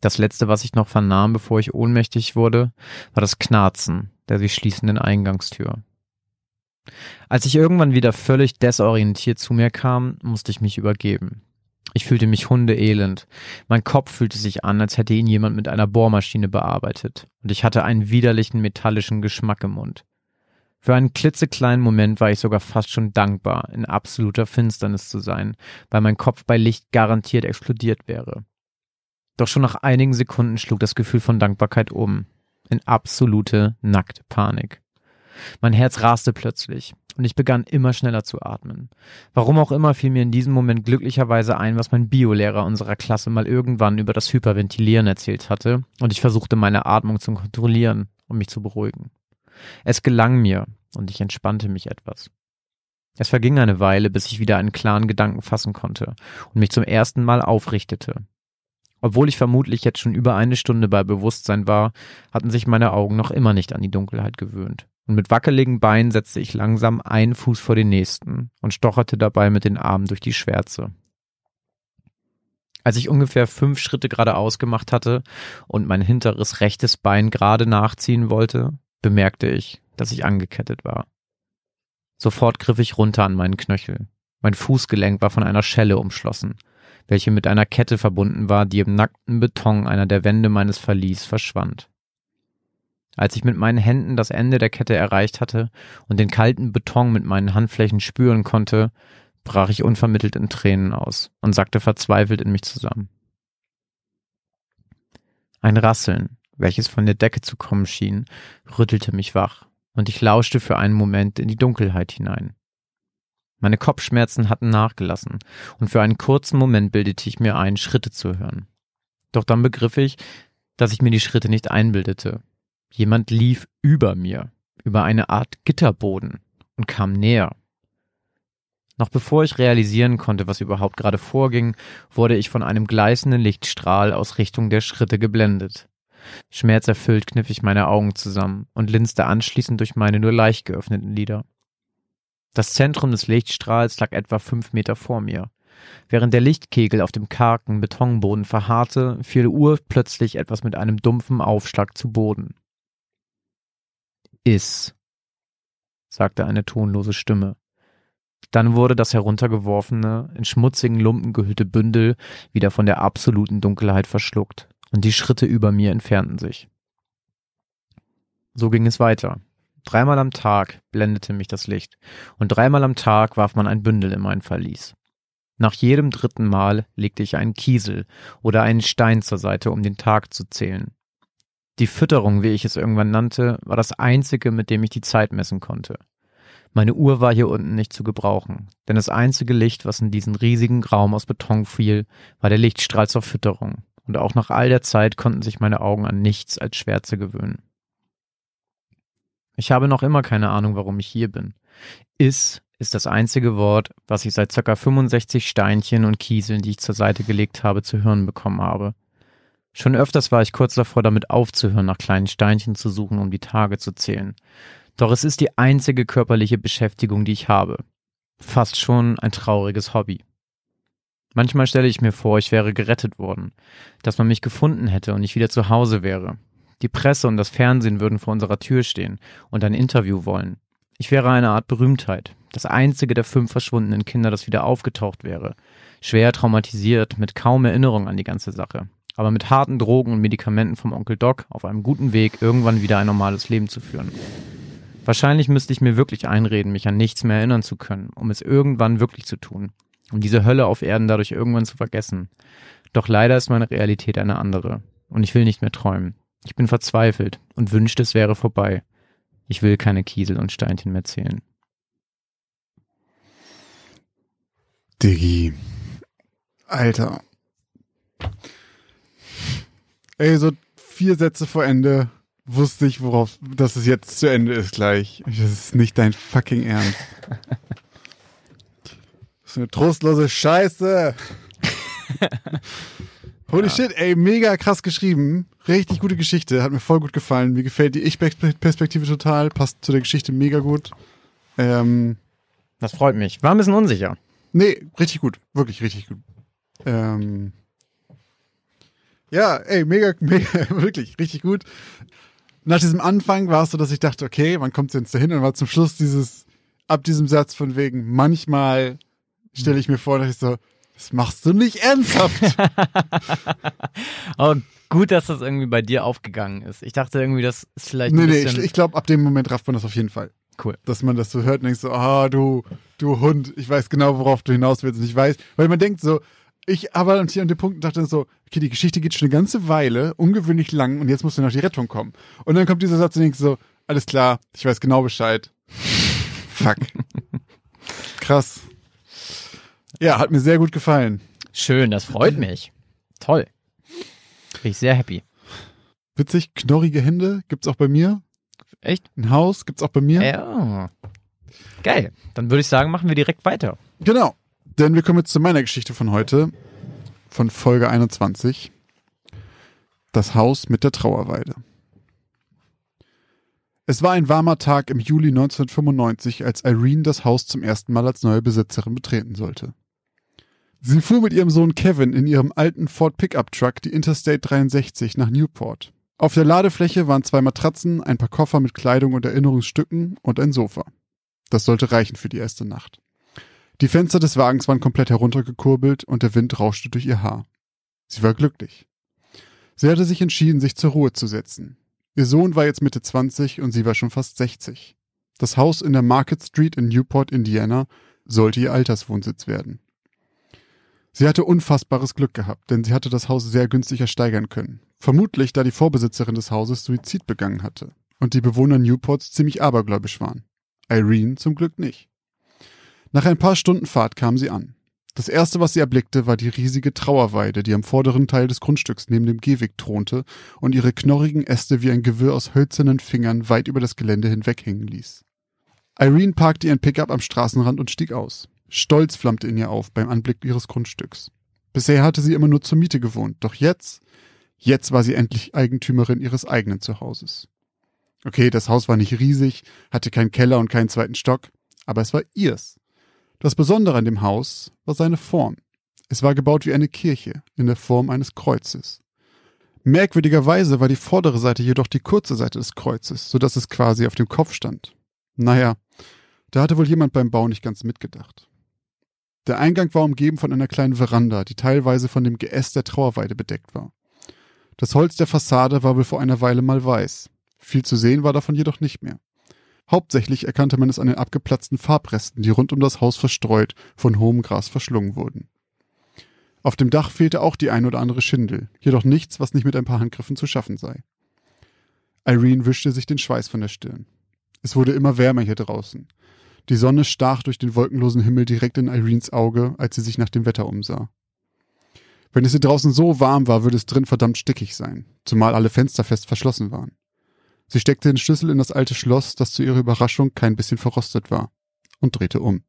Das letzte, was ich noch vernahm, bevor ich ohnmächtig wurde, war das Knarzen der sich schließenden Eingangstür. Als ich irgendwann wieder völlig desorientiert zu mir kam, musste ich mich übergeben. Ich fühlte mich hundeelend. Mein Kopf fühlte sich an, als hätte ihn jemand mit einer Bohrmaschine bearbeitet, und ich hatte einen widerlichen metallischen Geschmack im Mund. Für einen klitzekleinen Moment war ich sogar fast schon dankbar, in absoluter Finsternis zu sein, weil mein Kopf bei Licht garantiert explodiert wäre. Doch schon nach einigen Sekunden schlug das Gefühl von Dankbarkeit um, in absolute, nackte Panik. Mein Herz raste plötzlich und ich begann immer schneller zu atmen. Warum auch immer fiel mir in diesem Moment glücklicherweise ein, was mein Biolehrer unserer Klasse mal irgendwann über das Hyperventilieren erzählt hatte, und ich versuchte meine Atmung zu kontrollieren, um mich zu beruhigen. Es gelang mir, und ich entspannte mich etwas. Es verging eine Weile, bis ich wieder einen klaren Gedanken fassen konnte und mich zum ersten Mal aufrichtete. Obwohl ich vermutlich jetzt schon über eine Stunde bei Bewusstsein war, hatten sich meine Augen noch immer nicht an die Dunkelheit gewöhnt. Und mit wackeligen Beinen setzte ich langsam einen Fuß vor den nächsten und stocherte dabei mit den Armen durch die Schwärze. Als ich ungefähr fünf Schritte geradeaus gemacht hatte und mein hinteres rechtes Bein gerade nachziehen wollte, bemerkte ich, dass ich angekettet war. Sofort griff ich runter an meinen Knöchel. Mein Fußgelenk war von einer Schelle umschlossen, welche mit einer Kette verbunden war, die im nackten Beton einer der Wände meines Verlies verschwand. Als ich mit meinen Händen das Ende der Kette erreicht hatte und den kalten Beton mit meinen Handflächen spüren konnte, brach ich unvermittelt in Tränen aus und sackte verzweifelt in mich zusammen. Ein Rasseln, welches von der Decke zu kommen schien, rüttelte mich wach und ich lauschte für einen Moment in die Dunkelheit hinein. Meine Kopfschmerzen hatten nachgelassen, und für einen kurzen Moment bildete ich mir ein, Schritte zu hören. Doch dann begriff ich, dass ich mir die Schritte nicht einbildete. Jemand lief über mir, über eine Art Gitterboden und kam näher. Noch bevor ich realisieren konnte, was überhaupt gerade vorging, wurde ich von einem gleißenden Lichtstrahl aus Richtung der Schritte geblendet. Schmerzerfüllt kniff ich meine Augen zusammen und linste anschließend durch meine nur leicht geöffneten Lider. Das Zentrum des Lichtstrahls lag etwa fünf Meter vor mir, Während der Lichtkegel auf dem kargen Betonboden verharrte, fiel Uhr plötzlich etwas mit einem dumpfen Aufschlag zu Boden. Iss, sagte eine tonlose Stimme. Dann wurde das heruntergeworfene, in schmutzigen Lumpen gehüllte Bündel wieder von der absoluten Dunkelheit verschluckt, und die Schritte über mir entfernten sich. So ging es weiter. Dreimal am Tag blendete mich das Licht, und dreimal am Tag warf man ein Bündel in mein Verlies. Nach jedem dritten Mal legte ich einen Kiesel oder einen Stein zur Seite, um den Tag zu zählen. Die Fütterung, wie ich es irgendwann nannte, war das einzige, mit dem ich die Zeit messen konnte. Meine Uhr war hier unten nicht zu gebrauchen, denn das einzige Licht, was in diesen riesigen Raum aus Beton fiel, war der Lichtstrahl zur Fütterung, und auch nach all der Zeit konnten sich meine Augen an nichts als Schwärze gewöhnen. Ich habe noch immer keine Ahnung, warum ich hier bin. Is ist das einzige Wort, was ich seit ca. 65 Steinchen und Kieseln, die ich zur Seite gelegt habe, zu hören bekommen habe. Schon öfters war ich kurz davor, damit aufzuhören, nach kleinen Steinchen zu suchen, um die Tage zu zählen. Doch es ist die einzige körperliche Beschäftigung, die ich habe. Fast schon ein trauriges Hobby. Manchmal stelle ich mir vor, ich wäre gerettet worden, dass man mich gefunden hätte und ich wieder zu Hause wäre. Die Presse und das Fernsehen würden vor unserer Tür stehen und ein Interview wollen. Ich wäre eine Art Berühmtheit, das einzige der fünf verschwundenen Kinder, das wieder aufgetaucht wäre. Schwer traumatisiert, mit kaum Erinnerung an die ganze Sache, aber mit harten Drogen und Medikamenten vom Onkel Doc auf einem guten Weg, irgendwann wieder ein normales Leben zu führen. Wahrscheinlich müsste ich mir wirklich einreden, mich an nichts mehr erinnern zu können, um es irgendwann wirklich zu tun, um diese Hölle auf Erden dadurch irgendwann zu vergessen. Doch leider ist meine Realität eine andere, und ich will nicht mehr träumen. Ich bin verzweifelt und wünschte, es wäre vorbei. Ich will keine Kiesel und Steinchen mehr zählen. Diggi. Alter. Ey, so vier Sätze vor Ende wusste ich, worauf, dass es jetzt zu Ende ist gleich. Das ist nicht dein fucking Ernst. Ist eine trostlose Scheiße. Holy ja. shit, ey, mega krass geschrieben. Richtig gute Geschichte, hat mir voll gut gefallen. Mir gefällt die Ich-Perspektive total, passt zu der Geschichte mega gut. Ähm, das freut mich. War ein bisschen unsicher. Nee, richtig gut. Wirklich richtig gut. Ähm, ja, ey, mega, mega, wirklich, richtig gut. Nach diesem Anfang war es so, dass ich dachte, okay, wann kommt es jetzt dahin? Und war zum Schluss dieses, ab diesem Satz von wegen, manchmal stelle ich mir vor, dass ich so, das machst du nicht ernsthaft. oh, gut, dass das irgendwie bei dir aufgegangen ist. Ich dachte irgendwie, das ist vielleicht. Nee, nee, ich, ich glaube, ab dem Moment rafft man das auf jeden Fall. Cool. Dass man das so hört und denkt so, ah, du, du Hund, ich weiß genau, worauf du hinaus willst. Und ich weiß, weil man denkt so, ich aber hier an dem Punkt dachte so, okay, die Geschichte geht schon eine ganze Weile, ungewöhnlich lang und jetzt muss noch die Rettung kommen. Und dann kommt dieser Satz und denkst so, alles klar, ich weiß genau Bescheid. Fuck. Krass. Ja, hat mir sehr gut gefallen. Schön, das freut mich. Toll. Bin ich sehr happy. Witzig, knorrige Hände gibt's auch bei mir. Echt? Ein Haus gibt's auch bei mir. Ja. Geil. Dann würde ich sagen, machen wir direkt weiter. Genau. Denn wir kommen jetzt zu meiner Geschichte von heute, von Folge 21. Das Haus mit der Trauerweide. Es war ein warmer Tag im Juli 1995, als Irene das Haus zum ersten Mal als neue Besitzerin betreten sollte. Sie fuhr mit ihrem Sohn Kevin in ihrem alten Ford Pickup Truck die Interstate 63 nach Newport. Auf der Ladefläche waren zwei Matratzen, ein paar Koffer mit Kleidung und Erinnerungsstücken und ein Sofa. Das sollte reichen für die erste Nacht. Die Fenster des Wagens waren komplett heruntergekurbelt und der Wind rauschte durch ihr Haar. Sie war glücklich. Sie hatte sich entschieden, sich zur Ruhe zu setzen. Ihr Sohn war jetzt Mitte 20 und sie war schon fast 60. Das Haus in der Market Street in Newport, Indiana, sollte ihr Alterswohnsitz werden. Sie hatte unfassbares Glück gehabt, denn sie hatte das Haus sehr günstig ersteigern können. Vermutlich, da die Vorbesitzerin des Hauses Suizid begangen hatte und die Bewohner Newports ziemlich abergläubisch waren. Irene zum Glück nicht. Nach ein paar Stunden Fahrt kam sie an. Das erste, was sie erblickte, war die riesige Trauerweide, die am vorderen Teil des Grundstücks neben dem Gehweg thronte und ihre knorrigen Äste wie ein Gewirr aus hölzernen Fingern weit über das Gelände hinweghängen ließ. Irene parkte ihren Pickup am Straßenrand und stieg aus. Stolz flammte in ihr auf beim Anblick ihres Grundstücks. Bisher hatte sie immer nur zur Miete gewohnt, doch jetzt, jetzt war sie endlich Eigentümerin ihres eigenen Zuhauses. Okay, das Haus war nicht riesig, hatte keinen Keller und keinen zweiten Stock, aber es war ihrs. Das Besondere an dem Haus war seine Form. Es war gebaut wie eine Kirche in der Form eines Kreuzes. Merkwürdigerweise war die vordere Seite jedoch die kurze Seite des Kreuzes, so dass es quasi auf dem Kopf stand. Naja, da hatte wohl jemand beim Bau nicht ganz mitgedacht. Der Eingang war umgeben von einer kleinen Veranda, die teilweise von dem Geäst der Trauerweide bedeckt war. Das Holz der Fassade war wohl vor einer Weile mal weiß. Viel zu sehen war davon jedoch nicht mehr. Hauptsächlich erkannte man es an den abgeplatzten Farbresten, die rund um das Haus verstreut von hohem Gras verschlungen wurden. Auf dem Dach fehlte auch die ein oder andere Schindel, jedoch nichts, was nicht mit ein paar Handgriffen zu schaffen sei. Irene wischte sich den Schweiß von der Stirn. Es wurde immer wärmer hier draußen. Die Sonne stach durch den wolkenlosen Himmel direkt in Irenes Auge, als sie sich nach dem Wetter umsah. Wenn es hier draußen so warm war, würde es drin verdammt stickig sein, zumal alle Fenster fest verschlossen waren. Sie steckte den Schlüssel in das alte Schloss, das zu ihrer Überraschung kein bisschen verrostet war, und drehte um.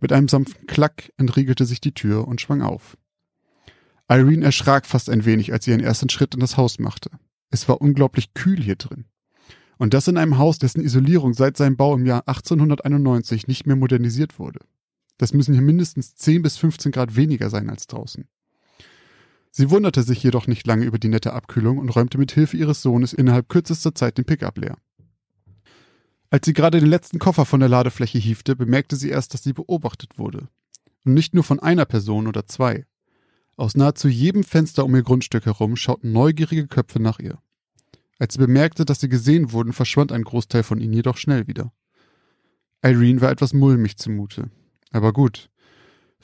Mit einem sanften Klack entriegelte sich die Tür und schwang auf. Irene erschrak fast ein wenig, als sie ihren ersten Schritt in das Haus machte. Es war unglaublich kühl hier drin. Und das in einem Haus, dessen Isolierung seit seinem Bau im Jahr 1891 nicht mehr modernisiert wurde. Das müssen hier mindestens 10 bis 15 Grad weniger sein als draußen. Sie wunderte sich jedoch nicht lange über die nette Abkühlung und räumte mit Hilfe ihres Sohnes innerhalb kürzester Zeit den Pickup leer. Als sie gerade den letzten Koffer von der Ladefläche hiefte, bemerkte sie erst, dass sie beobachtet wurde. Und nicht nur von einer Person oder zwei. Aus nahezu jedem Fenster um ihr Grundstück herum schauten neugierige Köpfe nach ihr. Als sie bemerkte, dass sie gesehen wurden, verschwand ein Großteil von ihnen jedoch schnell wieder. Irene war etwas mulmig zumute. Aber gut.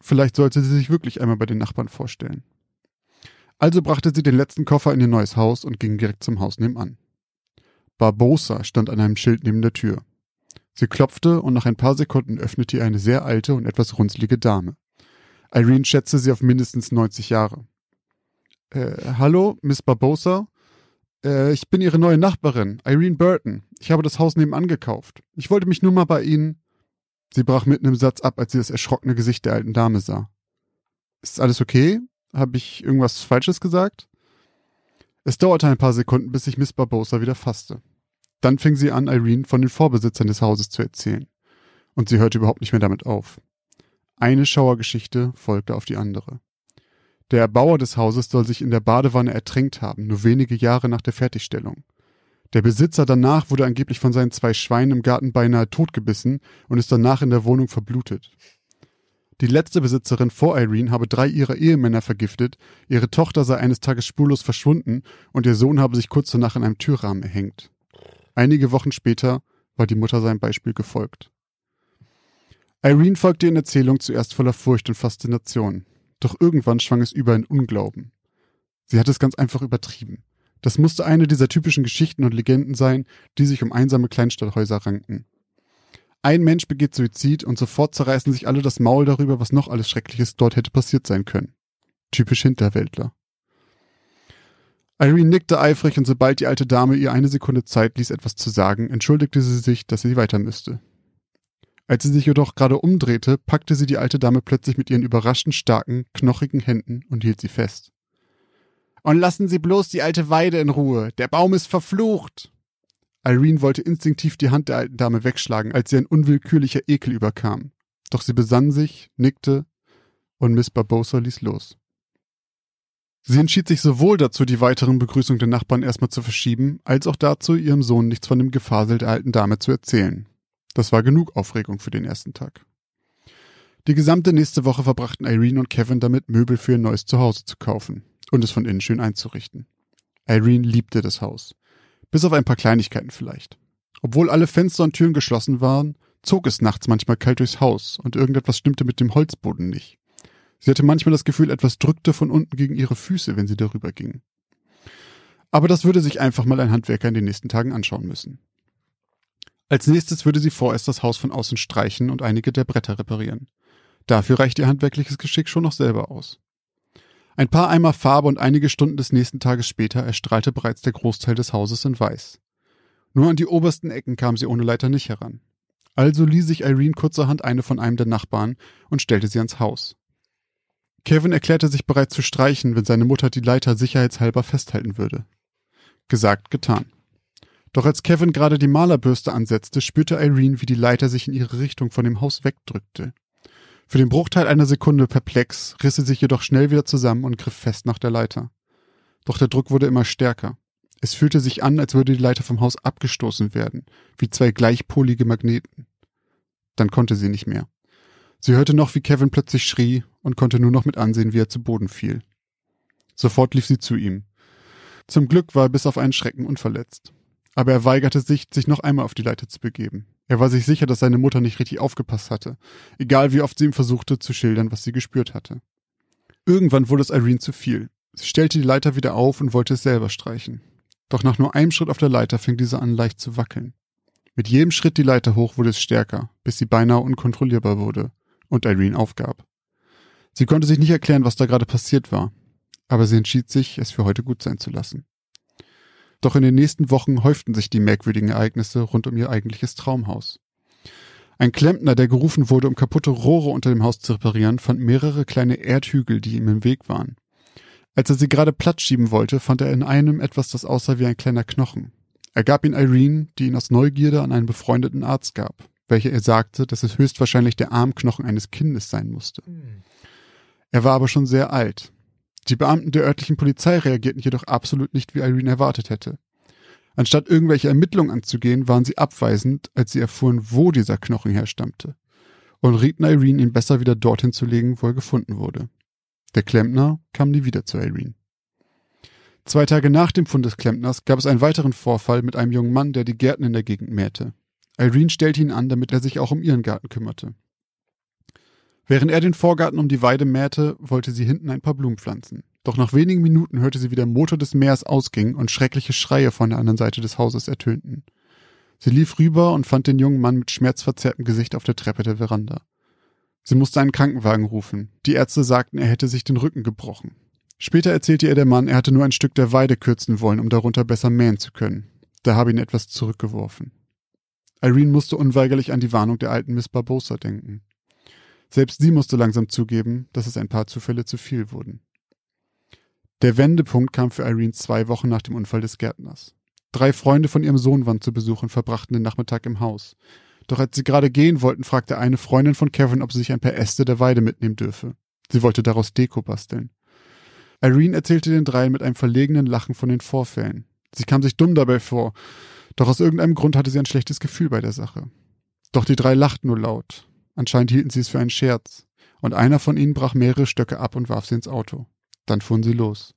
Vielleicht sollte sie sich wirklich einmal bei den Nachbarn vorstellen. Also brachte sie den letzten Koffer in ihr neues Haus und ging direkt zum Haus nebenan. Barbosa stand an einem Schild neben der Tür. Sie klopfte und nach ein paar Sekunden öffnete ihr eine sehr alte und etwas runzlige Dame. Irene schätzte sie auf mindestens 90 Jahre. Äh, hallo, Miss Barbosa? Äh, ich bin Ihre neue Nachbarin, Irene Burton. Ich habe das Haus nebenan gekauft. Ich wollte mich nur mal bei Ihnen. Sie brach mitten im Satz ab, als sie das erschrockene Gesicht der alten Dame sah. Ist alles okay? Habe ich irgendwas Falsches gesagt? Es dauerte ein paar Sekunden, bis sich Miss Barbosa wieder fasste. Dann fing sie an, Irene von den Vorbesitzern des Hauses zu erzählen. Und sie hörte überhaupt nicht mehr damit auf. Eine Schauergeschichte folgte auf die andere. Der Erbauer des Hauses soll sich in der Badewanne ertränkt haben, nur wenige Jahre nach der Fertigstellung. Der Besitzer danach wurde angeblich von seinen zwei Schweinen im Garten beinahe totgebissen und ist danach in der Wohnung verblutet. Die letzte Besitzerin vor Irene habe drei ihrer Ehemänner vergiftet, ihre Tochter sei eines Tages spurlos verschwunden und ihr Sohn habe sich kurz danach in einem Türrahmen erhängt. Einige Wochen später war die Mutter seinem Beispiel gefolgt. Irene folgte in Erzählung zuerst voller Furcht und Faszination. Doch irgendwann schwang es über in Unglauben. Sie hat es ganz einfach übertrieben. Das musste eine dieser typischen Geschichten und Legenden sein, die sich um einsame Kleinstadthäuser ranken. Ein Mensch begeht Suizid und sofort zerreißen sich alle das Maul darüber, was noch alles Schreckliches dort hätte passiert sein können. Typisch Hinterwäldler. Irene nickte eifrig und sobald die alte Dame ihr eine Sekunde Zeit ließ, etwas zu sagen, entschuldigte sie sich, dass sie weiter müsste. Als sie sich jedoch gerade umdrehte, packte sie die alte Dame plötzlich mit ihren überraschend starken, knochigen Händen und hielt sie fest. Und lassen Sie bloß die alte Weide in Ruhe. Der Baum ist verflucht. Irene wollte instinktiv die Hand der alten Dame wegschlagen, als sie ein unwillkürlicher Ekel überkam. Doch sie besann sich, nickte und Miss Barbosa ließ los. Sie entschied sich sowohl dazu, die weiteren Begrüßungen der Nachbarn erstmal zu verschieben, als auch dazu, ihrem Sohn nichts von dem Gefasel der alten Dame zu erzählen. Das war genug Aufregung für den ersten Tag. Die gesamte nächste Woche verbrachten Irene und Kevin damit, Möbel für ihr neues Zuhause zu kaufen und es von innen schön einzurichten. Irene liebte das Haus. Bis auf ein paar Kleinigkeiten vielleicht. Obwohl alle Fenster und Türen geschlossen waren, zog es nachts manchmal kalt durchs Haus und irgendetwas stimmte mit dem Holzboden nicht. Sie hatte manchmal das Gefühl, etwas drückte von unten gegen ihre Füße, wenn sie darüber ging. Aber das würde sich einfach mal ein Handwerker in den nächsten Tagen anschauen müssen. Als nächstes würde sie vorerst das Haus von außen streichen und einige der Bretter reparieren. Dafür reicht ihr handwerkliches Geschick schon noch selber aus. Ein paar Eimer Farbe und einige Stunden des nächsten Tages später erstrahlte bereits der Großteil des Hauses in Weiß. Nur an die obersten Ecken kam sie ohne Leiter nicht heran. Also lieh sich Irene kurzerhand eine von einem der Nachbarn und stellte sie ans Haus. Kevin erklärte sich bereit zu streichen, wenn seine Mutter die Leiter sicherheitshalber festhalten würde. Gesagt, getan. Doch als Kevin gerade die Malerbürste ansetzte, spürte Irene, wie die Leiter sich in ihre Richtung von dem Haus wegdrückte. Für den Bruchteil einer Sekunde perplex riss sie sich jedoch schnell wieder zusammen und griff fest nach der Leiter. Doch der Druck wurde immer stärker. Es fühlte sich an, als würde die Leiter vom Haus abgestoßen werden, wie zwei gleichpolige Magneten. Dann konnte sie nicht mehr. Sie hörte noch, wie Kevin plötzlich schrie und konnte nur noch mit ansehen, wie er zu Boden fiel. Sofort lief sie zu ihm. Zum Glück war er bis auf einen Schrecken unverletzt. Aber er weigerte sich, sich noch einmal auf die Leiter zu begeben. Er war sich sicher, dass seine Mutter nicht richtig aufgepasst hatte, egal wie oft sie ihm versuchte zu schildern, was sie gespürt hatte. Irgendwann wurde es Irene zu viel. Sie stellte die Leiter wieder auf und wollte es selber streichen. Doch nach nur einem Schritt auf der Leiter fing diese an leicht zu wackeln. Mit jedem Schritt die Leiter hoch wurde es stärker, bis sie beinahe unkontrollierbar wurde und Irene aufgab. Sie konnte sich nicht erklären, was da gerade passiert war, aber sie entschied sich, es für heute gut sein zu lassen. Doch in den nächsten Wochen häuften sich die merkwürdigen Ereignisse rund um ihr eigentliches Traumhaus. Ein Klempner, der gerufen wurde, um kaputte Rohre unter dem Haus zu reparieren, fand mehrere kleine Erdhügel, die ihm im Weg waren. Als er sie gerade platt schieben wollte, fand er in einem etwas, das aussah wie ein kleiner Knochen. Er gab ihn Irene, die ihn aus Neugierde an einen befreundeten Arzt gab, welcher ihr sagte, dass es höchstwahrscheinlich der Armknochen eines Kindes sein musste. Hm. Er war aber schon sehr alt. Die Beamten der örtlichen Polizei reagierten jedoch absolut nicht, wie Irene erwartet hätte. Anstatt irgendwelche Ermittlungen anzugehen, waren sie abweisend, als sie erfuhren, wo dieser Knochen herstammte, und rieten Irene, ihn besser wieder dorthin zu legen, wo er gefunden wurde. Der Klempner kam nie wieder zu Irene. Zwei Tage nach dem Fund des Klempners gab es einen weiteren Vorfall mit einem jungen Mann, der die Gärten in der Gegend mähte. Irene stellte ihn an, damit er sich auch um ihren Garten kümmerte. Während er den Vorgarten um die Weide mähte, wollte sie hinten ein paar Blumen pflanzen. Doch nach wenigen Minuten hörte sie, wie der Motor des Meers ausging und schreckliche Schreie von der anderen Seite des Hauses ertönten. Sie lief rüber und fand den jungen Mann mit schmerzverzerrtem Gesicht auf der Treppe der Veranda. Sie musste einen Krankenwagen rufen. Die Ärzte sagten, er hätte sich den Rücken gebrochen. Später erzählte ihr der Mann, er hatte nur ein Stück der Weide kürzen wollen, um darunter besser mähen zu können. Da habe ihn etwas zurückgeworfen. Irene musste unweigerlich an die Warnung der alten Miss Barbosa denken. Selbst sie musste langsam zugeben, dass es ein paar Zufälle zu viel wurden. Der Wendepunkt kam für Irene zwei Wochen nach dem Unfall des Gärtners. Drei Freunde von ihrem Sohn waren zu Besuch und verbrachten den Nachmittag im Haus. Doch als sie gerade gehen wollten, fragte eine Freundin von Kevin, ob sie sich ein paar Äste der Weide mitnehmen dürfe. Sie wollte daraus Deko basteln. Irene erzählte den dreien mit einem verlegenen Lachen von den Vorfällen. Sie kam sich dumm dabei vor, doch aus irgendeinem Grund hatte sie ein schlechtes Gefühl bei der Sache. Doch die drei lachten nur laut. Anscheinend hielten sie es für einen Scherz, und einer von ihnen brach mehrere Stöcke ab und warf sie ins Auto. Dann fuhren sie los.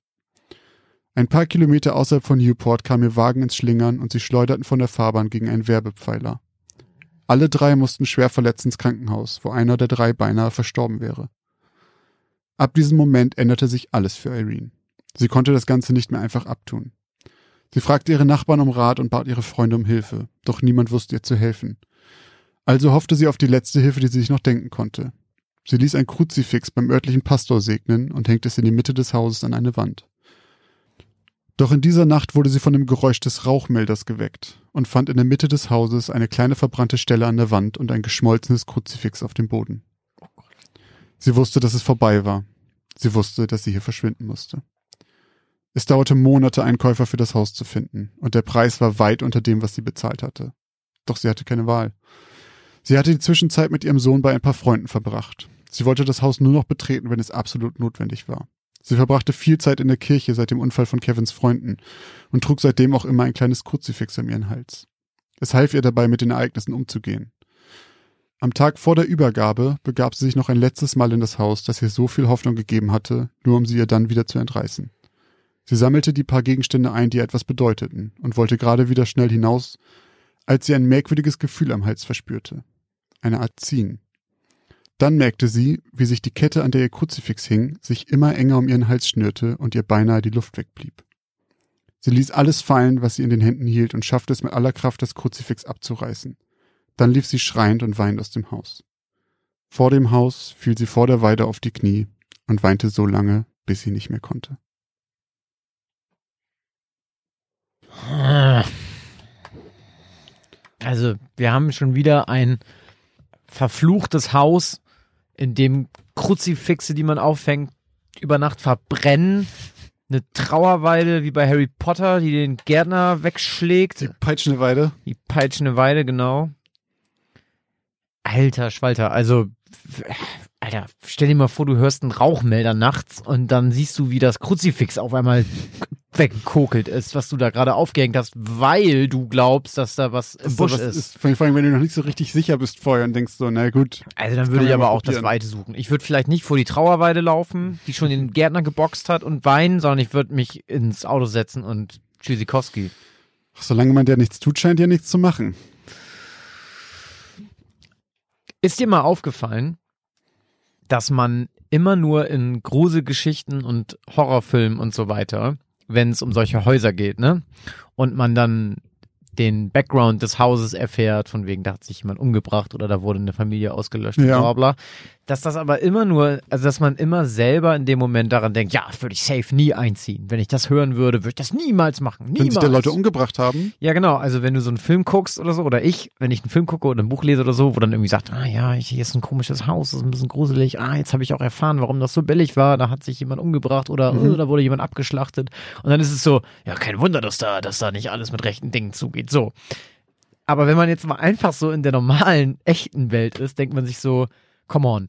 Ein paar Kilometer außerhalb von Newport kam ihr Wagen ins Schlingern und sie schleuderten von der Fahrbahn gegen einen Werbepfeiler. Alle drei mussten schwer verletzt ins Krankenhaus, wo einer der drei beinahe verstorben wäre. Ab diesem Moment änderte sich alles für Irene. Sie konnte das Ganze nicht mehr einfach abtun. Sie fragte ihre Nachbarn um Rat und bat ihre Freunde um Hilfe, doch niemand wusste ihr zu helfen. Also hoffte sie auf die letzte Hilfe, die sie sich noch denken konnte. Sie ließ ein Kruzifix beim örtlichen Pastor segnen und hängte es in die Mitte des Hauses an eine Wand. Doch in dieser Nacht wurde sie von dem Geräusch des Rauchmelders geweckt und fand in der Mitte des Hauses eine kleine verbrannte Stelle an der Wand und ein geschmolzenes Kruzifix auf dem Boden. Sie wusste, dass es vorbei war. Sie wusste, dass sie hier verschwinden musste. Es dauerte Monate, einen Käufer für das Haus zu finden, und der Preis war weit unter dem, was sie bezahlt hatte. Doch sie hatte keine Wahl. Sie hatte die Zwischenzeit mit ihrem Sohn bei ein paar Freunden verbracht. Sie wollte das Haus nur noch betreten, wenn es absolut notwendig war. Sie verbrachte viel Zeit in der Kirche seit dem Unfall von Kevins Freunden und trug seitdem auch immer ein kleines Kruzifix an ihren Hals. Es half ihr dabei, mit den Ereignissen umzugehen. Am Tag vor der Übergabe begab sie sich noch ein letztes Mal in das Haus, das ihr so viel Hoffnung gegeben hatte, nur um sie ihr dann wieder zu entreißen. Sie sammelte die paar Gegenstände ein, die etwas bedeuteten, und wollte gerade wieder schnell hinaus, als sie ein merkwürdiges Gefühl am Hals verspürte. Eine Art Ziehen. Dann merkte sie, wie sich die Kette, an der ihr Kruzifix hing, sich immer enger um ihren Hals schnürte und ihr beinahe die Luft wegblieb. Sie ließ alles fallen, was sie in den Händen hielt, und schaffte es mit aller Kraft, das Kruzifix abzureißen. Dann lief sie schreiend und weinend aus dem Haus. Vor dem Haus fiel sie vor der Weide auf die Knie und weinte so lange, bis sie nicht mehr konnte. Also, wir haben schon wieder ein verfluchtes Haus, in dem Kruzifixe, die man aufhängt, über Nacht verbrennen. Eine Trauerweide wie bei Harry Potter, die den Gärtner wegschlägt. Die peitschende Weide. Die peitschende Weide, genau. Alter Schwalter, also Alter, stell dir mal vor, du hörst einen Rauchmelder nachts und dann siehst du, wie das Kruzifix auf einmal weggekokelt ist, was du da gerade aufgehängt hast, weil du glaubst, dass da was im Busch was ist. Vor allem, wenn du noch nicht so richtig sicher bist vorher und denkst so, na gut. Also dann würde ich aber auch das probieren. Weite suchen. Ich würde vielleicht nicht vor die Trauerweide laufen, die schon den Gärtner geboxt hat und weinen, sondern ich würde mich ins Auto setzen und Tschüssikowski. Solange man der nichts tut, scheint ja nichts zu machen. Ist dir mal aufgefallen, dass man immer nur in Gruselgeschichten und Horrorfilmen und so weiter, wenn es um solche Häuser geht, ne? Und man dann den Background des Hauses erfährt, von wegen, da hat sich jemand umgebracht oder da wurde eine Familie ausgelöscht, Ja. bla bla. Dass das aber immer nur, also dass man immer selber in dem Moment daran denkt, ja, würde ich safe nie einziehen. Wenn ich das hören würde, würde ich das niemals machen. Niemals. Wenn sich da Leute umgebracht haben. Ja, genau. Also wenn du so einen Film guckst oder so, oder ich, wenn ich einen Film gucke oder ein Buch lese oder so, wo dann irgendwie sagt, ah ja, hier ist ein komisches Haus, das ist ein bisschen gruselig, ah, jetzt habe ich auch erfahren, warum das so billig war, da hat sich jemand umgebracht oder Mhm. da wurde jemand abgeschlachtet. Und dann ist es so, ja, kein Wunder, dass da, dass da nicht alles mit rechten Dingen zugeht. So. Aber wenn man jetzt mal einfach so in der normalen, echten Welt ist, denkt man sich so, come on.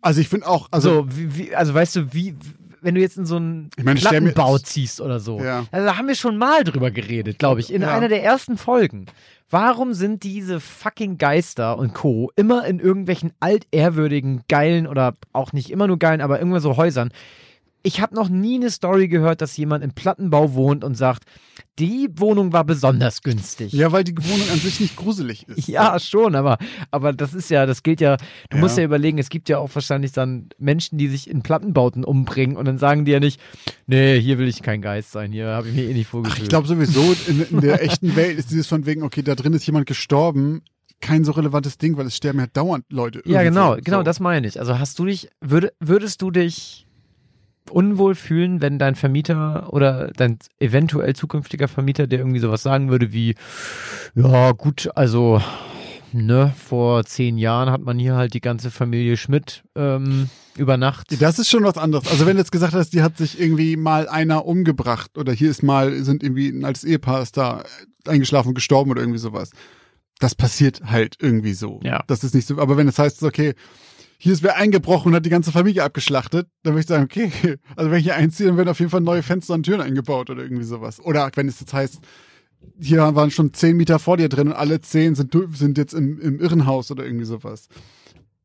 Also ich finde auch, also so, wie, wie, also weißt du, wie, wenn du jetzt in so einen Ich meine, Plattenbau ziehst oder so. Ja. Also da haben wir schon mal drüber geredet, glaube ich, in Ja. einer der ersten Folgen. Warum sind diese fucking Geister und Co. immer in irgendwelchen altehrwürdigen, geilen oder auch nicht immer nur geilen, aber irgendwann so Häusern? Ich habe noch nie eine Story gehört, dass jemand im Plattenbau wohnt und sagt, die Wohnung war besonders günstig. ja, weil die Wohnung an sich nicht gruselig ist. Ja, schon, aber, aber das ist ja, das gilt ja, du Ja. musst ja überlegen, es gibt ja auch wahrscheinlich dann Menschen, die sich in Plattenbauten umbringen und dann sagen die ja nicht, nee, hier will ich kein Geist sein, hier habe ich mir eh nicht vorgestellt. ich glaube sowieso, in, in der echten Welt ist dieses von wegen, okay, da drin ist jemand gestorben, kein so relevantes Ding, weil es sterben ja dauernd Leute. ja, genau, irgendwo. genau, so. das meine ich. Also hast du dich, würd, würdest du dich unwohl fühlen, wenn dein Vermieter oder dein eventuell zukünftiger Vermieter dir irgendwie sowas sagen würde wie, ja gut, also ne, vor zehn Jahren hat man hier halt die ganze Familie Schmidt ähm, über Nacht. Das ist schon was anderes. Also wenn du jetzt gesagt hast, die hat sich irgendwie mal einer umgebracht oder hier ist mal, sind irgendwie ein altes Ehepaar ist da eingeschlafen und gestorben oder irgendwie sowas. Das passiert halt irgendwie so. Ja. Das ist nicht so, aber wenn es heißt, okay, hier ist wer eingebrochen und hat die ganze Familie abgeschlachtet, dann würde ich sagen, okay, also wenn ich hier einziehe, dann werden auf jeden Fall neue Fenster und Türen eingebaut oder irgendwie sowas. Oder wenn es jetzt heißt, hier waren schon zehn Mieter vor dir drin und alle zehn sind, sind jetzt im, im Irrenhaus oder irgendwie sowas.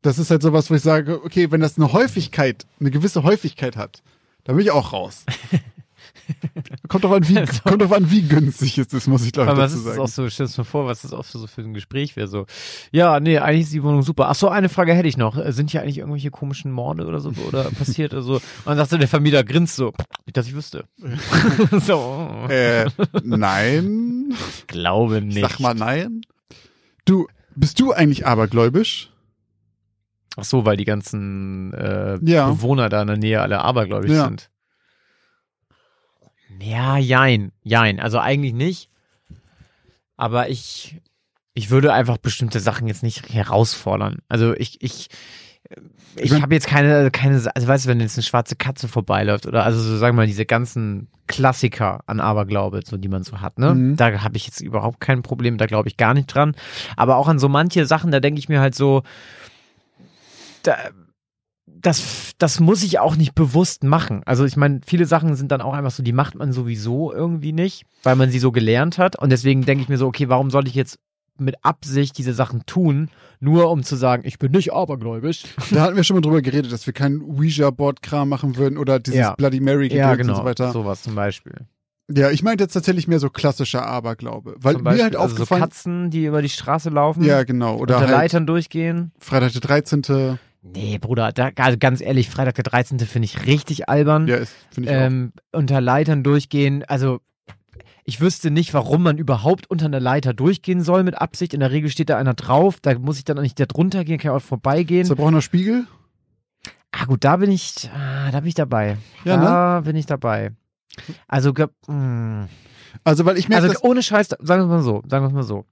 Das ist halt sowas, wo ich sage, okay, wenn das eine Häufigkeit, eine gewisse Häufigkeit hat, dann bin ich auch raus. kommt doch an, wie, kommt doch an, wie günstig es ist, muss ich glaube ich Aber was dazu ist das sagen. auch so, stell dir mal vor, was das auch für so für ein Gespräch wäre so. Ja, nee, eigentlich ist die Wohnung super. Ach so, eine Frage hätte ich noch. Äh, Sind hier eigentlich irgendwelche komischen Morde oder so oder passiert oder so? Und dann sagte der Vermieter grinst so, nicht, dass ich wüsste. so, Äh, nein. glaube nicht. Sag mal nein. Du, bist du eigentlich abergläubisch? Ach so, weil die ganzen äh, Ja. Bewohner da in der Nähe alle abergläubig Ja. sind. Ja, jein, jein. Also eigentlich nicht. Aber ich, ich würde einfach bestimmte Sachen jetzt nicht herausfordern. Also ich, ich, ich habe jetzt keine, keine, also weißt du, wenn jetzt eine schwarze Katze vorbeiläuft oder also so sagen wir mal diese ganzen Klassiker an Aberglaube, so die man so hat, ne? Mhm. Da habe ich jetzt überhaupt kein Problem, da glaube ich gar nicht dran. Aber auch an so manche Sachen, da denke ich mir halt so, da, das, das muss ich auch nicht bewusst machen. Also ich meine, viele Sachen sind dann auch einfach so, die macht man sowieso irgendwie nicht, weil man sie so gelernt hat. Und deswegen denke ich mir so, okay, warum soll ich jetzt mit Absicht diese Sachen tun, nur um zu sagen, ich bin nicht abergläubisch. Da hatten wir schon mal drüber geredet, dass wir keinen Ouija-Board-Kram machen würden oder dieses Ja. Bloody mary Ja, und genau. so weiter. Sowas zum Beispiel. Ja, ich meinte jetzt tatsächlich mehr so klassischer Aberglaube. Weil zum Beispiel mir halt also so aufgefallen Katzen, die über die Straße laufen, Ja, genau. Oder unter halt Leitern durchgehen. Freitag der 13. Nee, Bruder, da, also ganz ehrlich, Freitag der 13. finde ich richtig albern. Ja, ist, finde ich ähm, unter Leitern durchgehen. Also ich wüsste nicht, warum man überhaupt unter einer Leiter durchgehen soll mit Absicht. In der Regel steht da einer drauf, da muss ich dann auch nicht da drunter gehen, kann ich auch auch. vorbeigehen. Zerbrochener Spiegel? Ah gut, da bin ich, ah, da bin ich dabei. Ja, ne? da bin ich dabei. Also, mh. Also, weil ich merke, also ohne Scheiß, sagen wir es mal so, sagen wir es mal so.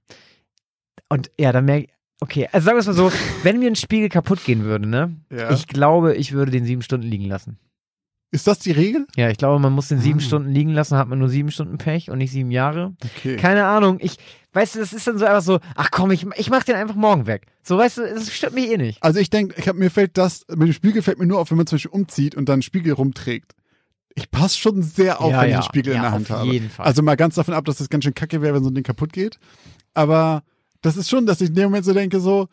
Und ja, dann merke ich, okay, also sagen wir es mal so, wenn mir ein Spiegel kaputt gehen würde, ne? ja. Ich glaube, ich würde den sieben Stunden liegen lassen. Ist das die Regel? Ja, ich glaube, man muss den sieben Ah. Stunden liegen lassen, hat man nur sieben Stunden Pech und nicht sieben Jahre. Okay. Keine Ahnung. Ich, weißt du, das ist dann so einfach so, ach komm, ich, ich mach den einfach morgen weg. So, weißt du, es stört mich eh nicht. Also ich denke, ich hab, mir fällt das, mit dem Spiegel fällt mir nur auf, wenn man zum Beispiel umzieht und dann einen Spiegel rumträgt. Ich passe schon sehr auf, Ja, wenn ich ja. einen Spiegel in Ja, der Hand auf habe. jeden Fall. Also mal ganz davon ab, dass das ganz schön kacke wäre, wenn so ein Ding kaputt geht. Aber das ist schon, dass ich in dem Moment so denke, so,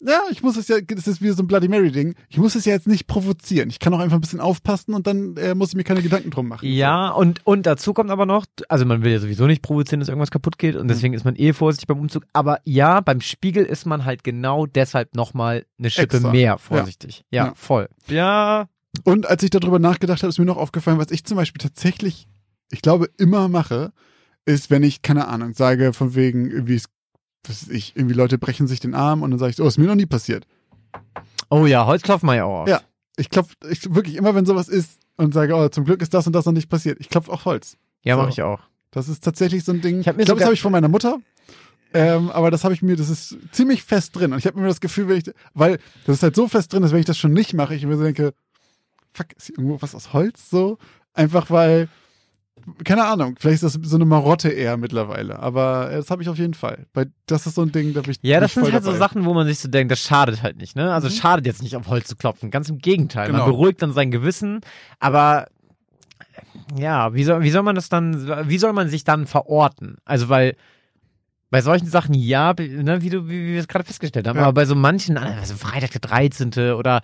ja, ich muss es ja, das ist wie so ein Bloody Mary-Ding. Ich muss es ja jetzt nicht provozieren. Ich kann auch einfach ein bisschen aufpassen und dann äh, muss ich mir keine Gedanken drum machen. Ja, und, und dazu kommt aber noch, also man will ja sowieso nicht provozieren, dass irgendwas kaputt geht und deswegen ist man eh vorsichtig beim Umzug. Aber ja, beim Spiegel ist man halt genau deshalb nochmal eine Schippe Extra. mehr vorsichtig. Ja, Ja. voll. Ja, Und als ich darüber nachgedacht habe, ist mir noch aufgefallen, was ich zum Beispiel tatsächlich, ich glaube, immer mache, ist, wenn ich, keine Ahnung, sage von wegen, irgendwie, weiß ich, irgendwie Leute brechen sich den Arm und dann sage ich, so, oh, ist mir noch nie passiert. Oh ja, Holzklopfen mal ja auch. oft. Ja. Ich klopfe, ich, wirklich, immer wenn sowas ist und sage, oh, zum Glück ist das und das noch nicht passiert, ich klopfe auch Holz. Ja, So. mach ich auch. Das ist tatsächlich so ein Ding. Ich mir glaube, das habe ich von meiner Mutter. Ähm, aber das habe ich mir, das ist ziemlich fest drin. Und ich habe mir das Gefühl, wenn ich, weil das ist halt so fest drin, dass wenn ich das schon nicht mache, ich mir so denke, fuck, ist hier irgendwo was aus Holz so? Einfach weil, keine Ahnung, vielleicht ist das so eine Marotte eher mittlerweile. Aber äh, das habe ich auf jeden Fall. Weil das ist so ein Ding, da bin ich Ja, das sind halt so dabei. Sachen, wo man sich so denkt, das schadet halt nicht, ne? Also Mhm. schadet jetzt nicht auf Holz zu klopfen. Ganz im Gegenteil. Genau. Man beruhigt dann sein Gewissen, aber ja, wie soll, wie soll man das dann, wie soll man sich dann verorten? Also weil bei solchen Sachen ja, ne, wie du, wie, wie wir es gerade festgestellt haben, Ja. aber bei so manchen, also Freitag der 13. oder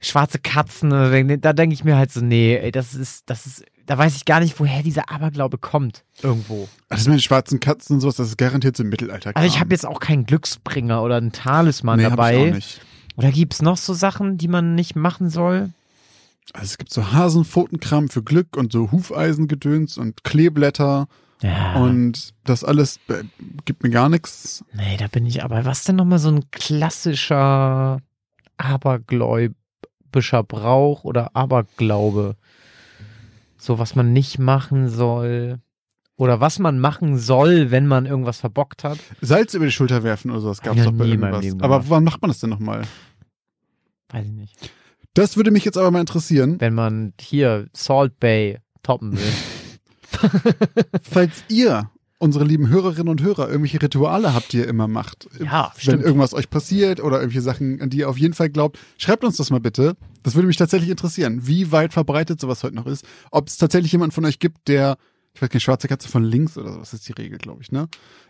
schwarze Katzen, da denk- da denke ich mir halt so, nee, ey, das ist, das ist, da weiß ich gar nicht, woher dieser Aberglaube kommt. Irgendwo. Ach, Das mit den schwarzen Katzen und sowas, das ist garantiert so im Mittelalter. Also ich habe jetzt auch keinen Glücksbringer oder einen Talisman nee, hab dabei. Ich auch nicht. Oder gibt's noch so Sachen, die man nicht machen soll? Also es gibt so Hasenpfotenkram für Glück und so Hufeisengedöns und Kleeblätter Ja. und das alles gibt mir gar nichts. nee, da bin ich aber. Was denn nochmal so ein klassischer abergläubischer Brauch oder Aberglaube? So, was man nicht machen soll. Oder was man machen soll, wenn man irgendwas verbockt hat. Salz über die Schulter werfen oder sowas gab es doch bei irgendwas. Aber wann macht man das denn nochmal? Weiß ich nicht. Das würde mich jetzt aber mal interessieren. Wenn man hier Salt Bay toppen will. Falls ihr, unsere lieben Hörerinnen und Hörer, irgendwelche Rituale habt, die ihr immer macht. Ja, Wenn stimmt. irgendwas euch passiert oder irgendwelche Sachen, an die ihr auf jeden Fall glaubt, schreibt uns das mal bitte. Das würde mich tatsächlich interessieren, wie weit verbreitet sowas heute noch ist. Ob es tatsächlich jemanden von euch gibt, der, ich weiß nicht, schwarze Katze von links oder sowas ist die Regel, glaube ich, ne?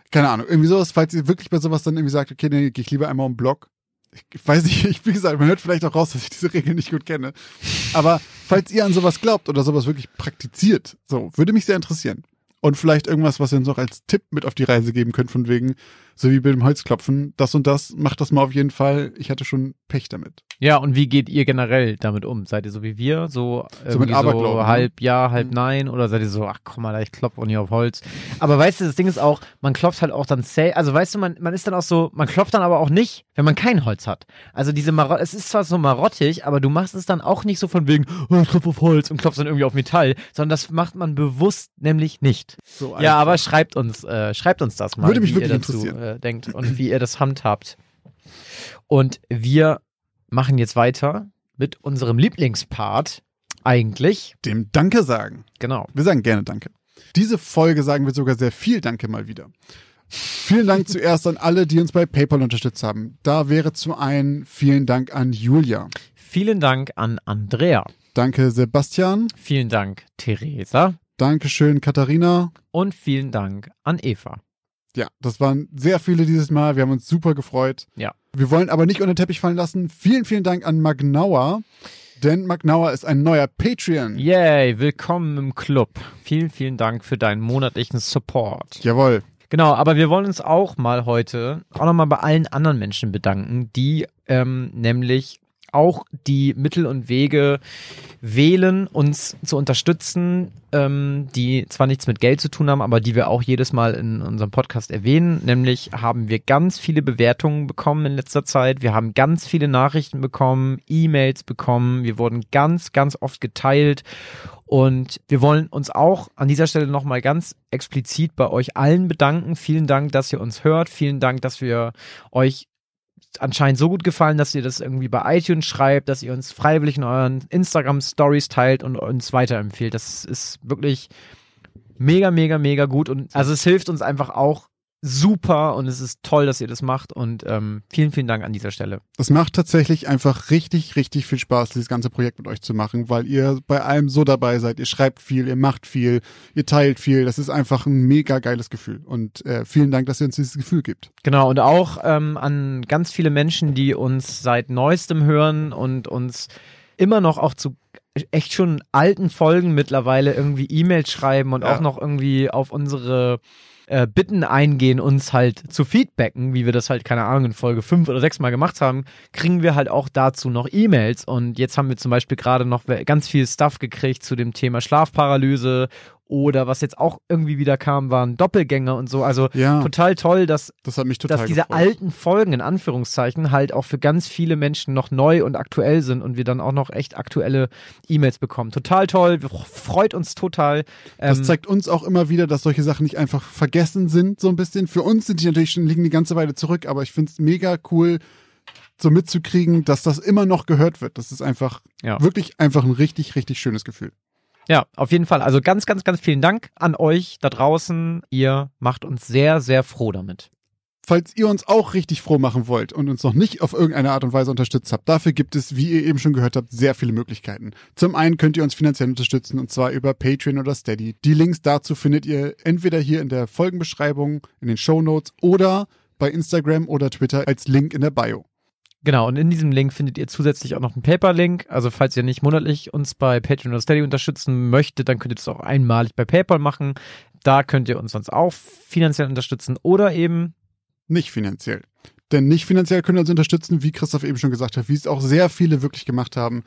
Keine Ahnung. Irgendwie sowas, falls ihr wirklich bei sowas dann irgendwie sagt, okay, nee, gehe ich lieber einmal um den Block. Ich weiß nicht, ich, wie gesagt, man hört vielleicht auch raus, dass ich diese Regel nicht gut kenne. Aber falls ihr an sowas glaubt oder sowas wirklich praktiziert, so, würde mich sehr interessieren. Und vielleicht irgendwas, was ihr uns auch als Tipp mit auf die Reise geben könnt, von wegen, so wie bei dem Holzklopfen, das und das, macht das mal auf jeden Fall. Ich hatte schon Pech damit. Ja, und wie geht ihr generell damit um? Seid ihr so wie wir? So, So mit Aberglauben, so ne? halb ja, halb Mhm. nein? Oder seid ihr so, ach komm mal, ich klopfe auch nicht auf Holz? Aber weißt du, das Ding ist auch, man klopft halt auch dann safe, also weißt du, man, man ist dann auch so, man klopft dann aber auch nicht, wenn man kein Holz hat. Also diese Marotte, es ist zwar so marottig, aber du machst es dann auch nicht so von wegen, oh, ich klopfe auf Holz und klopfst dann irgendwie auf Metall, sondern das macht man bewusst nämlich nicht. So Ja, aber schreibt uns, äh, schreibt uns das mal, Würde mich wirklich interessieren. Äh, denkt und wie ihr das handhabt. Und wir machen jetzt weiter mit unserem Lieblingspart eigentlich. dem Danke sagen. Genau. Wir sagen gerne Danke. Diese Folge sagen wir sogar sehr viel Danke mal wieder. Vielen Dank zuerst an alle, die uns bei PayPal unterstützt haben. Da wäre zum einen vielen Dank an Julia. Vielen Dank an Andrea. Danke Sebastian. Vielen Dank Theresa. Dankeschön Katharina. Und vielen Dank an Eva. Ja, das waren sehr viele dieses Mal. Wir haben uns super gefreut. Ja. Wir wollen aber nicht unter den Teppich fallen lassen. Vielen, vielen Dank an Magnauer. Denn Magnauer ist ein neuer Patreon. Yay, willkommen im Club. Vielen, vielen Dank für deinen monatlichen Support. Jawohl. Genau, aber wir wollen uns auch mal heute auch nochmal bei allen anderen Menschen bedanken, die ähm, nämlich auch die Mittel und Wege wählen, uns zu unterstützen, ähm, die zwar nichts mit Geld zu tun haben, aber die wir auch jedes Mal in unserem Podcast erwähnen. Nämlich haben wir ganz viele Bewertungen bekommen in letzter Zeit. Wir haben ganz viele Nachrichten bekommen, E-Mails bekommen. Wir wurden ganz, ganz oft geteilt. Und wir wollen uns auch an dieser Stelle nochmal ganz explizit bei euch allen bedanken. Vielen Dank, dass ihr uns hört. Vielen Dank, dass wir euch anscheinend so gut gefallen, dass ihr das irgendwie bei iTunes schreibt, dass ihr uns freiwillig in euren Instagram-Stories teilt und uns weiterempfehlt. Das ist wirklich mega, mega, mega gut. Und also es hilft uns einfach auch super und es ist toll, dass ihr das macht und ähm, vielen, vielen Dank an dieser Stelle. Das macht tatsächlich einfach richtig, richtig viel Spaß, dieses ganze Projekt mit euch zu machen, weil ihr bei allem so dabei seid. Ihr schreibt viel, ihr macht viel, ihr teilt viel. Das ist einfach ein mega geiles Gefühl und äh, vielen Dank, dass ihr uns dieses Gefühl gibt. Genau und auch ähm, an ganz viele Menschen, die uns seit neuestem hören und uns immer noch auch zu echt schon alten Folgen mittlerweile irgendwie E-Mails schreiben und ja. auch noch irgendwie auf unsere äh, Bitten eingehen, uns halt zu feedbacken, wie wir das halt, keine Ahnung, in Folge fünf oder sechs Mal gemacht haben, kriegen wir halt auch dazu noch E-Mails. Und jetzt haben wir zum Beispiel gerade noch ganz viel Stuff gekriegt zu dem Thema Schlafparalyse oder was jetzt auch irgendwie wieder kam, waren Doppelgänger und so. Also ja, total toll, dass, das total dass diese gefreut. alten Folgen in Anführungszeichen halt auch für ganz viele Menschen noch neu und aktuell sind und wir dann auch noch echt aktuelle E-Mails bekommen. Total toll, freut uns total. Das ähm, zeigt uns auch immer wieder, dass solche Sachen nicht einfach vergessen sind, so ein bisschen. Für uns sind die natürlich schon, liegen die ganze Weile zurück, aber ich finde es mega cool, so mitzukriegen, dass das immer noch gehört wird. Das ist einfach ja. wirklich einfach ein richtig, richtig schönes Gefühl. Ja, auf jeden Fall. Also ganz, ganz, ganz vielen Dank an euch da draußen. Ihr macht uns sehr, sehr froh damit. Falls ihr uns auch richtig froh machen wollt und uns noch nicht auf irgendeine Art und Weise unterstützt habt, dafür gibt es, wie ihr eben schon gehört habt, sehr viele Möglichkeiten. Zum einen könnt ihr uns finanziell unterstützen und zwar über Patreon oder Steady. Die Links dazu findet ihr entweder hier in der Folgenbeschreibung, in den Show Notes oder bei Instagram oder Twitter als Link in der Bio. Genau, und in diesem Link findet ihr zusätzlich auch noch einen Paper-Link. Also falls ihr nicht monatlich uns bei Patreon oder Steady unterstützen möchtet, dann könnt ihr das auch einmalig bei PayPal machen. Da könnt ihr uns sonst auch finanziell unterstützen oder eben nicht finanziell. Denn nicht finanziell könnt ihr uns unterstützen, wie Christoph eben schon gesagt hat, wie es auch sehr viele wirklich gemacht haben.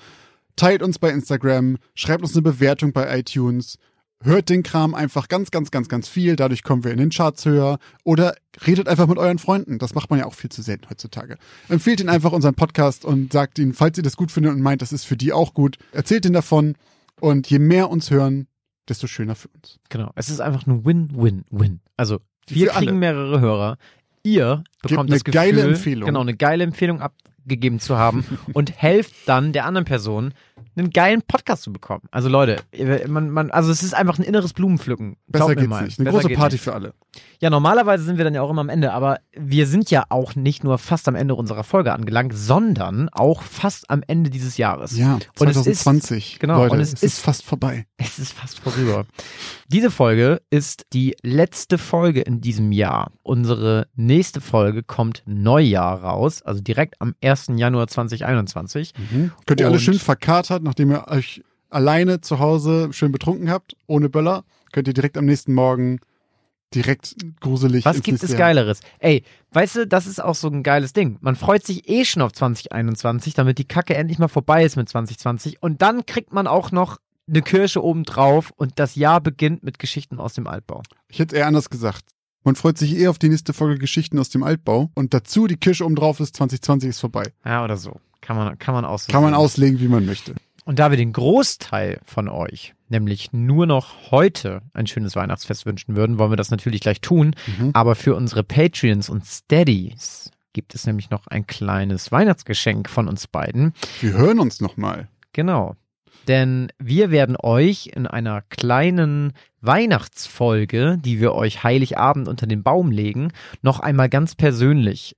Teilt uns bei Instagram, schreibt uns eine Bewertung bei iTunes, hört den Kram einfach ganz, ganz, ganz, ganz viel. Dadurch kommen wir in den Charts höher. Oder redet einfach mit euren Freunden. Das macht man ja auch viel zu selten heutzutage. Empfehlt ihnen einfach unseren Podcast und sagt ihnen, falls ihr das gut findet und meint, das ist für die auch gut, erzählt ihnen davon. Und je mehr uns hören, desto schöner für uns. Genau. Es ist einfach ein Win-Win-Win. Also wir kriegen mehrere Hörer. Ihr bekommt Gebt das Gefühl, geile Empfehlung. genau, eine geile Empfehlung abgegeben zu haben und helft dann der anderen Person einen geilen Podcast zu bekommen. Also Leute, man, man, also es ist einfach ein inneres Blumenpflücken. Besser geht's mal. nicht. Eine Besser große Party nicht. für alle. Ja, normalerweise sind wir dann ja auch immer am Ende, aber wir sind ja auch nicht nur fast am Ende unserer Folge angelangt, sondern auch fast am Ende dieses Jahres. Ja, 2020. Und ist, genau, Leute, und es, es ist, ist fast vorbei. Es ist fast vorüber. Diese Folge ist die letzte Folge in diesem Jahr. Unsere nächste Folge kommt Neujahr raus, also direkt am 1. Januar 2021. Mhm. Könnt ihr alle schön verkatert, nachdem ihr euch alleine zu Hause schön betrunken habt, ohne Böller, könnt ihr direkt am nächsten Morgen direkt gruselig. Was gibt es Geileres? Ey, weißt du, das ist auch so ein geiles Ding. Man freut sich eh schon auf 2021, damit die Kacke endlich mal vorbei ist mit 2020. Und dann kriegt man auch noch eine Kirsche obendrauf und das Jahr beginnt mit Geschichten aus dem Altbau. Ich hätte es eher anders gesagt. Man freut sich eher auf die nächste Folge Geschichten aus dem Altbau und dazu die Kirsche obendrauf ist 2020 ist vorbei. Ja, oder so. Kann man, kann man auslegen. Kann man auslegen, wie man möchte. Und da wir den Großteil von euch nämlich nur noch heute ein schönes Weihnachtsfest wünschen würden, wollen wir das natürlich gleich tun. Mhm. Aber für unsere Patreons und Steadies gibt es nämlich noch ein kleines Weihnachtsgeschenk von uns beiden. Wir hören uns nochmal. Genau. Denn wir werden euch in einer kleinen Weihnachtsfolge, die wir euch Heiligabend unter den Baum legen, noch einmal ganz persönlich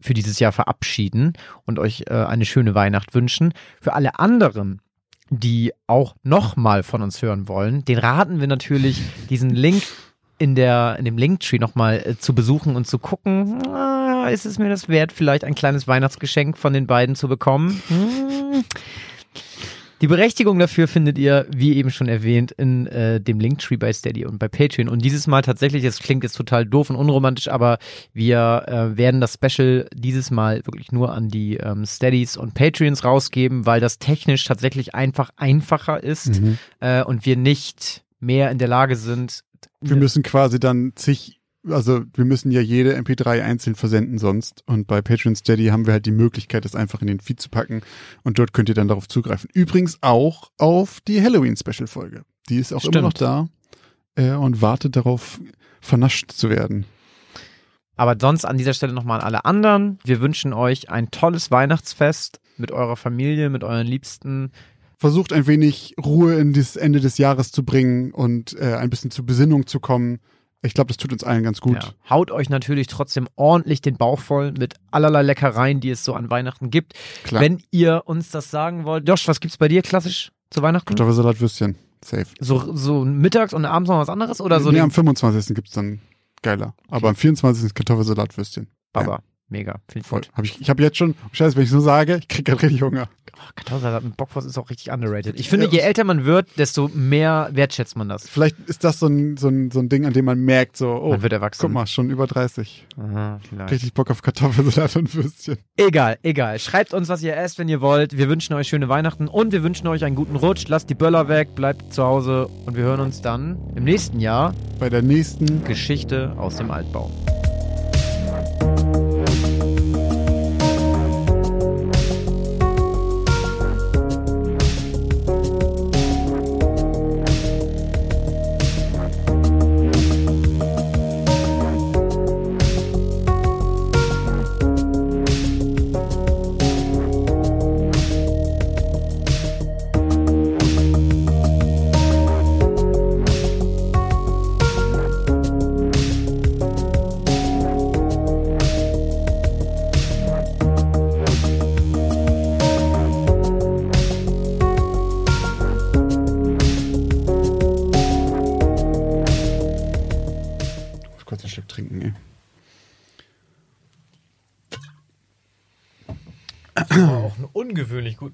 für dieses Jahr verabschieden und euch äh, eine schöne Weihnacht wünschen. Für alle anderen, die auch nochmal von uns hören wollen, den raten wir natürlich, diesen Link in, der, in dem Linktree nochmal äh, zu besuchen und zu gucken, ah, ist es mir das wert, vielleicht ein kleines Weihnachtsgeschenk von den beiden zu bekommen? Hm. Die Berechtigung dafür findet ihr, wie eben schon erwähnt, in äh, dem Linktree bei Steady und bei Patreon. Und dieses Mal tatsächlich, das klingt jetzt total doof und unromantisch, aber wir äh, werden das Special dieses Mal wirklich nur an die ähm, Steadies und Patreons rausgeben, weil das technisch tatsächlich einfach einfacher ist mhm. äh, und wir nicht mehr in der Lage sind. Wir müssen quasi dann zig also wir müssen ja jede MP3 einzeln versenden sonst. Und bei Patreon Steady haben wir halt die Möglichkeit, das einfach in den Feed zu packen. Und dort könnt ihr dann darauf zugreifen. Übrigens auch auf die Halloween-Special-Folge. Die ist auch Stimmt. immer noch da äh, und wartet darauf, vernascht zu werden. Aber sonst an dieser Stelle nochmal an alle anderen. Wir wünschen euch ein tolles Weihnachtsfest mit eurer Familie, mit euren Liebsten. Versucht ein wenig Ruhe in das Ende des Jahres zu bringen und äh, ein bisschen zur Besinnung zu kommen. Ich glaube, das tut uns allen ganz gut. Ja. Haut euch natürlich trotzdem ordentlich den Bauch voll mit allerlei Leckereien, die es so an Weihnachten gibt. Klar. Wenn ihr uns das sagen wollt. Josh, was gibt's bei dir klassisch zu Weihnachten? Kartoffelsalat, Würstchen. Safe. So, so mittags und abends noch was anderes? Oder so nee, am 25. gibt's dann geiler. Aber am 24. ist Kartoffelsalat, Würstchen. Baba. Mega. Finde ich Voll. gut. Hab ich ich habe jetzt schon, scheiße, wenn ich so sage, ich krieg gerade richtig Hunger. Oh, Kartoffelsalat mit Bockwurst ist auch richtig underrated. Ich finde, je älter man wird, desto mehr wertschätzt man das. Vielleicht ist das so ein, so ein, so ein Ding, an dem man merkt, so, oh, Man wird erwachsen. guck mal, schon über 30. Aha. Richtig Bock auf Kartoffelsalat und Würstchen. Egal, egal. Schreibt uns, was ihr esst, wenn ihr wollt. Wir wünschen euch schöne Weihnachten und wir wünschen euch einen guten Rutsch. Lasst die Böller weg, bleibt zu Hause und wir hören uns dann im nächsten Jahr. Bei der nächsten Geschichte aus dem Altbau.